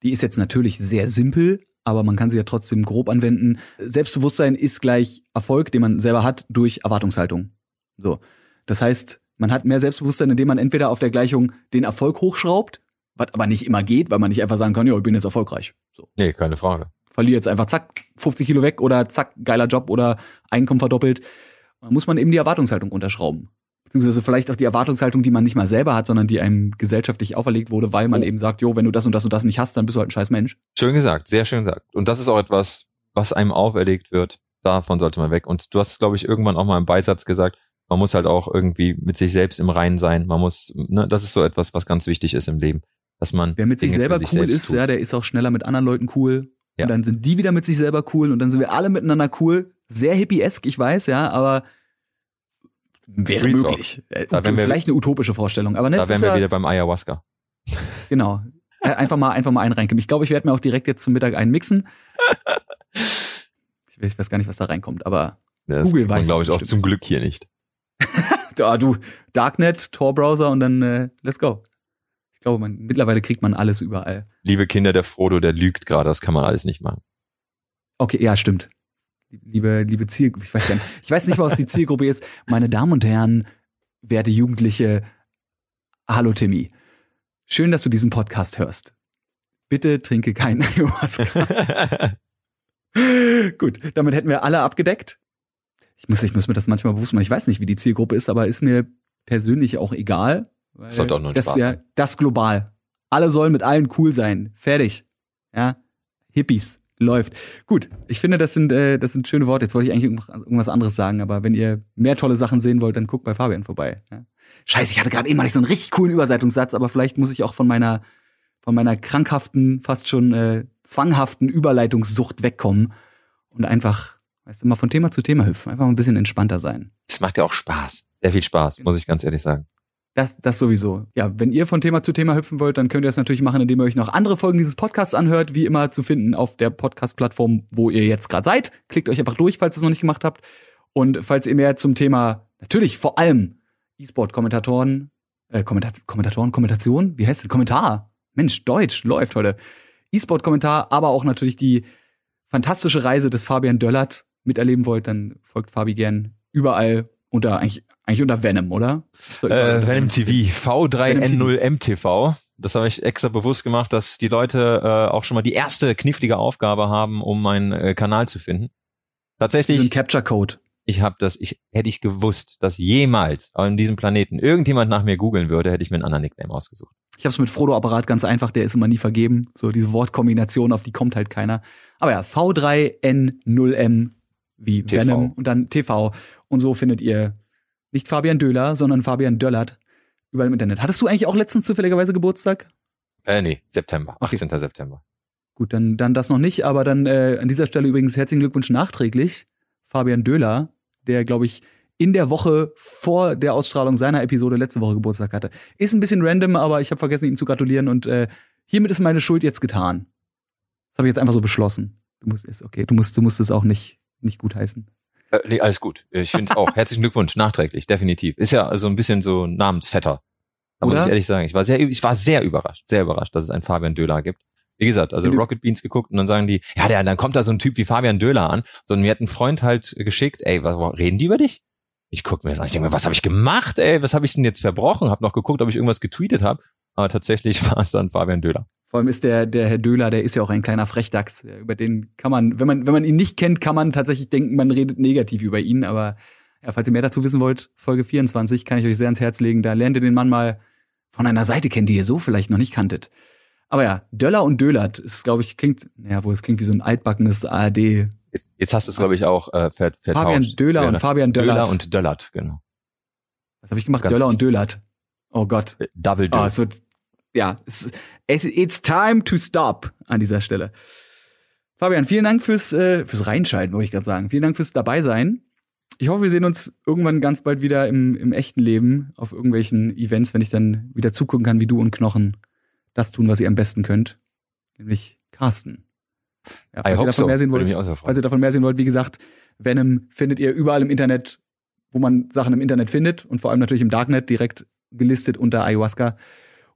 [SPEAKER 2] Die ist jetzt natürlich sehr simpel, aber man kann sie ja trotzdem grob anwenden. Selbstbewusstsein ist gleich Erfolg, den man selber hat durch Erwartungshaltung. So. Das heißt, man hat mehr Selbstbewusstsein, indem man entweder auf der Gleichung den Erfolg hochschraubt, was aber nicht immer geht, weil man nicht einfach sagen kann, ja, ich bin jetzt erfolgreich. So.
[SPEAKER 3] Nee, keine Frage.
[SPEAKER 2] Verliere jetzt einfach zack, 50 Kilo weg oder zack, geiler Job oder Einkommen verdoppelt. Da muss man eben die Erwartungshaltung unterschrauben. Beziehungsweise vielleicht auch die Erwartungshaltung, die man nicht mal selber hat, sondern die einem gesellschaftlich auferlegt wurde, weil man
[SPEAKER 3] Oh.
[SPEAKER 2] eben sagt, jo, wenn du das und das und das nicht hast, dann bist du halt ein scheiß Mensch.
[SPEAKER 3] Schön gesagt, sehr schön gesagt. Und das ist auch etwas, was einem auferlegt wird. Davon sollte man weg. Und du hast, glaube ich, irgendwann auch mal im Beisatz gesagt, man muss halt auch irgendwie mit sich selbst im Reinen sein. Man muss, ne, das ist so etwas, was ganz wichtig ist im Leben. Dass man
[SPEAKER 2] Wer mit sich
[SPEAKER 3] Dinge für
[SPEAKER 2] selber
[SPEAKER 3] sich
[SPEAKER 2] cool
[SPEAKER 3] selbst
[SPEAKER 2] ist,
[SPEAKER 3] tut.
[SPEAKER 2] ja, der ist auch schneller mit anderen Leuten cool.
[SPEAKER 3] Ja.
[SPEAKER 2] Und dann sind die wieder mit sich selber cool und dann sind wir alle miteinander cool. Sehr hippiesk, ich weiß, ja, aber wäre
[SPEAKER 3] Real
[SPEAKER 2] möglich. Äh,
[SPEAKER 3] Da wir-
[SPEAKER 2] vielleicht eine utopische Vorstellung, aber ne,
[SPEAKER 3] Da wären wir
[SPEAKER 2] ja,
[SPEAKER 3] wieder beim Ayahuasca.
[SPEAKER 2] Genau. Äh, Einfach mal, einfach mal einreinkommen. Ich glaube, ich werde mir auch direkt jetzt zum Mittag einen mixen. Ich weiß, gar nicht, was da reinkommt, aber
[SPEAKER 3] Das
[SPEAKER 2] Google weiß
[SPEAKER 3] glaube ich, auch zum Glück hier nicht.
[SPEAKER 2] da, du, Darknet, Tor-Browser und dann äh, let's go. Ich glaube, man, mittlerweile kriegt man alles überall.
[SPEAKER 3] Liebe Kinder, der Frodo, der lügt gerade, das kann man alles nicht machen.
[SPEAKER 2] Okay, ja, stimmt. Liebe, liebe Zielgruppe, ich weiß gar nicht, ich weiß nicht mal, was die Zielgruppe ist. Meine Damen und Herren, werte Jugendliche, hallo Timmy. Schön, dass du diesen Podcast hörst. Bitte trinke keinen Ayahuasca. Gut, damit hätten wir alle abgedeckt. Ich muss, ich muss mir das manchmal bewusst machen. Ich weiß nicht, wie die Zielgruppe ist, aber ist mir persönlich auch egal.
[SPEAKER 3] Sollte auch nur ein
[SPEAKER 2] das ist
[SPEAKER 3] Spaß
[SPEAKER 2] ja
[SPEAKER 3] sein.
[SPEAKER 2] das global. Alle sollen mit allen cool sein. Fertig. Ja, Hippies läuft. Gut, ich finde, das sind äh, das sind schöne Worte. Jetzt wollte ich eigentlich irgendwas- anderes sagen, aber wenn ihr mehr tolle Sachen sehen wollt, dann guckt bei Fabian vorbei. Ja. Scheiße, ich hatte gerade eben mal nicht so einen richtig coolen Überseitungssatz, aber vielleicht muss ich auch von meiner von meiner krankhaften, fast schon äh, zwanghaften Überleitungssucht wegkommen und einfach, weißt du, mal von Thema zu Thema hüpfen, einfach mal ein bisschen entspannter sein.
[SPEAKER 3] Es macht ja auch Spaß. Sehr viel Spaß, muss ich ganz ehrlich sagen.
[SPEAKER 2] Das, das sowieso. Ja, wenn ihr von Thema zu Thema hüpfen wollt, dann könnt ihr das natürlich machen, indem ihr euch noch andere Folgen dieses Podcasts anhört, wie immer zu finden auf der Podcast-Plattform, wo ihr jetzt gerade seid. Klickt euch einfach durch, falls ihr es noch nicht gemacht habt. Und falls ihr mehr zum Thema, natürlich vor allem E-Sport-Kommentatoren, äh, Kommentat Kommentatoren, Kommentation, wie heißt es? Kommentar. Mensch, Deutsch läuft heute. E-Sport-Kommentar, aber auch natürlich die fantastische Reise des Fabian Döllert miterleben wollt, dann folgt Fabi gern überall unter, eigentlich, eigentlich unter Venom, oder? So,
[SPEAKER 3] Äh, Venom TV, V3N0MTV. Das habe ich extra bewusst gemacht, dass die Leute äh, auch schon mal die erste knifflige Aufgabe haben, um meinen äh, Kanal zu finden.
[SPEAKER 2] So ein
[SPEAKER 3] Tatsächlich,
[SPEAKER 2] Capture-Code.
[SPEAKER 3] ich habe das, ich hätte ich gewusst, dass jemals an diesem Planeten irgendjemand nach mir googeln würde, hätte ich mir einen anderen Nickname ausgesucht.
[SPEAKER 2] Ich habe es mit Frodo-Apparat ganz einfach, der ist immer nie vergeben. So diese Wortkombination, auf die kommt halt keiner. Aber ja, V3N0M wie
[SPEAKER 3] TV.
[SPEAKER 2] Venom und dann TV. Und so findet ihr nicht Fabian Döhler, sondern Fabian Döllert überall im Internet. Hattest du eigentlich auch letztens zufälligerweise Geburtstag?
[SPEAKER 3] Äh, nee, September,
[SPEAKER 2] Okay.
[SPEAKER 3] 18. September.
[SPEAKER 2] Gut, dann, dann das noch nicht, aber dann äh, an dieser Stelle übrigens herzlichen Glückwunsch nachträglich. Fabian Döhler, der, glaube ich, in der Woche vor der Ausstrahlung seiner Episode letzte Woche Geburtstag hatte. Ist ein bisschen random, aber ich habe vergessen, ihm zu gratulieren und äh, hiermit ist meine Schuld jetzt getan. Das habe ich jetzt einfach so beschlossen. Du musst es, okay, du musst, du musst es auch nicht, nicht gut heißen.
[SPEAKER 3] Äh, nee, alles gut. Ich finde es auch. Herzlichen Glückwunsch, nachträglich, definitiv. Ist ja so ein bisschen so Namensvetter. Da muss
[SPEAKER 2] Oder?
[SPEAKER 3] ich ehrlich sagen. Ich war sehr, ich war sehr überrascht, sehr überrascht, dass es einen Fabian Döhler gibt. Wie gesagt, also Rocket Beans geguckt und dann sagen die, ja, der, dann kommt da so ein Typ wie Fabian Döhler an. So, und mir hat ein Freund halt geschickt, ey, was, reden die über dich? Ich guck mir das an, ich denke mir, was habe ich gemacht, ey, was habe ich denn jetzt verbrochen? Hab noch geguckt, ob ich irgendwas getweetet habe. Aber tatsächlich war es dann Fabian Döhler.
[SPEAKER 2] Vor allem ist der, der Herr Döhler, der ist ja auch ein kleiner Frechdachs. Über den kann man, wenn man, wenn man ihn nicht kennt, kann man tatsächlich denken, man redet negativ über ihn. Aber ja, falls ihr mehr dazu wissen wollt, Folge 24 kann ich euch sehr ans Herz legen. Da lernt ihr den Mann mal von einer Seite kennen, die ihr so vielleicht noch nicht kanntet. Aber ja, Döller und Dölert ist, glaube ich, klingt, ja, wo es klingt wie so ein altbackenes ARD.
[SPEAKER 3] Jetzt hast du es, glaube ich, auch äh, ver vertauscht.
[SPEAKER 2] Fabian Döhler und Fabian Döllert.
[SPEAKER 3] Döller und Döllert, genau.
[SPEAKER 2] Was habe ich gemacht?
[SPEAKER 3] Ganz
[SPEAKER 2] Döller und. Dölert. Oh Gott.
[SPEAKER 3] Äh, Double
[SPEAKER 2] Oh,
[SPEAKER 3] Dö.
[SPEAKER 2] es wird, ja, es, es, it's time to stop an dieser Stelle. Fabian, vielen Dank fürs, äh, fürs Reinschalten, wollte ich gerade sagen. Vielen Dank fürs dabei sein. Ich hoffe, wir sehen uns irgendwann ganz bald wieder im, im echten Leben auf irgendwelchen Events, wenn ich dann wieder zugucken kann, wie du und Knochen das tun, was ihr am besten könnt. Nämlich Carsten. Ja, falls ihr davon
[SPEAKER 3] so.
[SPEAKER 2] mehr sehen wollt, falls ihr davon mehr sehen wollt, wie gesagt, Venom findet ihr überall im Internet, wo man Sachen im Internet findet und vor allem natürlich im Darknet direkt gelistet unter Ayahuasca.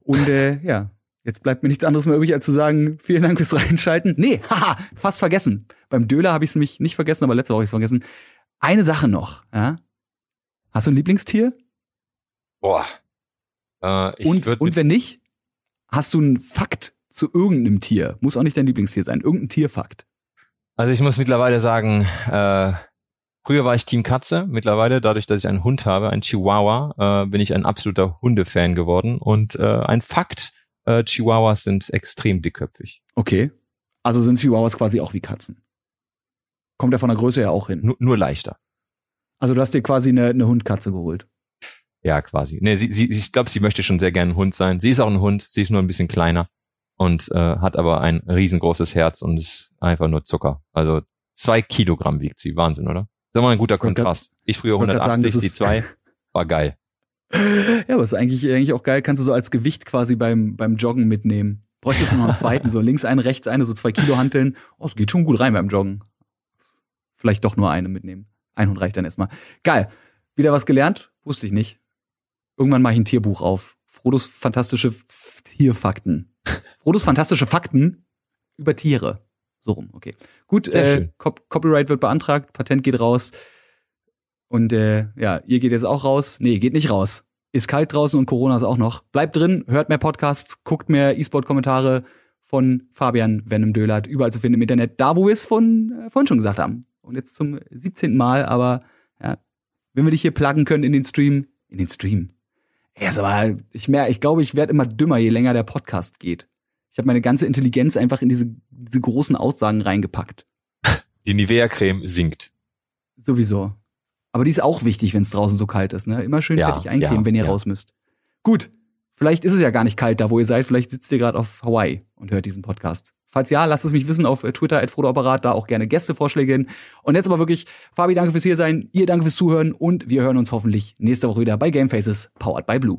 [SPEAKER 2] Und äh, ja, jetzt bleibt mir nichts anderes mehr übrig, als zu sagen, vielen Dank fürs Reinschalten. Nee, haha, fast vergessen. Beim Döler habe ich es nämlich nicht vergessen, aber letzte Woche habe ich es vergessen. Eine Sache noch, ja. Hast du ein Lieblingstier?
[SPEAKER 3] Boah. Äh, ich
[SPEAKER 2] und, und wenn nicht, hast du einen Fakt zu irgendeinem Tier? Muss auch nicht dein Lieblingstier sein, irgendein Tierfakt.
[SPEAKER 3] Also ich muss mittlerweile sagen, äh, früher war ich Team Katze, mittlerweile, dadurch, dass ich einen Hund habe, einen Chihuahua, äh, bin ich ein absoluter Hundefan geworden. Und äh, ein Fakt, äh, Chihuahuas sind extrem dickköpfig.
[SPEAKER 2] Okay. Also sind Chihuahuas quasi auch wie Katzen. Kommt ja von der Größe ja auch hin.
[SPEAKER 3] Nur, nur leichter.
[SPEAKER 2] Also du hast dir quasi eine, eine Hundkatze geholt.
[SPEAKER 3] Ja, quasi. Nee, sie, sie, ich glaube, sie möchte schon sehr gerne ein Hund sein. Sie ist auch ein Hund, sie ist nur ein bisschen kleiner und äh, hat aber ein riesengroßes Herz und ist einfach nur Zucker. Also zwei Kilogramm wiegt sie. Wahnsinn, oder? Das ist immer ein guter Kontrast. Ich früher
[SPEAKER 2] wollte grad sagen,
[SPEAKER 3] 180,
[SPEAKER 2] das
[SPEAKER 3] die zwei. War geil.
[SPEAKER 2] Ja, aber ist eigentlich, eigentlich auch geil. Kannst du so als Gewicht quasi beim, beim Joggen mitnehmen. Bräuchtest du noch einen zweiten, so links eine, rechts eine, so zwei Kilo Hanteln. Oh, es geht schon gut rein beim Joggen. Vielleicht doch nur eine mitnehmen. Ein Hund reicht dann erstmal. Geil. Wieder was gelernt? Wusste ich nicht. Irgendwann mache ich ein Tierbuch auf. Frodos fantastische Tierfakten. Frodos fantastische Fakten über Tiere. So rum, okay. Gut,
[SPEAKER 3] Sehr
[SPEAKER 2] äh,
[SPEAKER 3] schön.
[SPEAKER 2] Cop Copyright wird beantragt, Patent geht raus. Und äh, ja, ihr geht jetzt auch raus. Nee, geht nicht raus. Ist kalt draußen und Corona ist auch noch. Bleibt drin, hört mehr Podcasts, guckt mehr E-Sport-Kommentare von Fabian Venom Döhlert, überall zu finden im Internet, da wo wir es von, äh, vorhin schon gesagt haben. Und jetzt zum 17. Mal, aber ja, wenn wir dich hier pluggen können in den Stream, in den Stream. Ja, ist aber, ich merke, ich glaube, ich werde immer dümmer, je länger der Podcast geht. Ich habe meine ganze Intelligenz einfach in diese, diese großen Aussagen reingepackt.
[SPEAKER 3] Die Nivea-Creme sinkt.
[SPEAKER 2] Sowieso. Aber die ist auch wichtig, wenn es draußen so kalt ist. Ne? Immer schön
[SPEAKER 3] Ja,
[SPEAKER 2] fertig eincremen,
[SPEAKER 3] ja,
[SPEAKER 2] wenn ihr
[SPEAKER 3] ja.
[SPEAKER 2] raus müsst. Gut, vielleicht ist es ja gar nicht kalt da, wo ihr seid. Vielleicht sitzt ihr gerade auf Hawaii und hört diesen Podcast. Falls ja, lasst es mich wissen auf äh, Twitter, at Apparat, da auch gerne Gästevorschläge hin. Und jetzt aber wirklich, Fabi, danke fürs hier sein, ihr danke fürs Zuhören und wir hören uns hoffentlich nächste Woche wieder bei Game Faces, powered by Blue.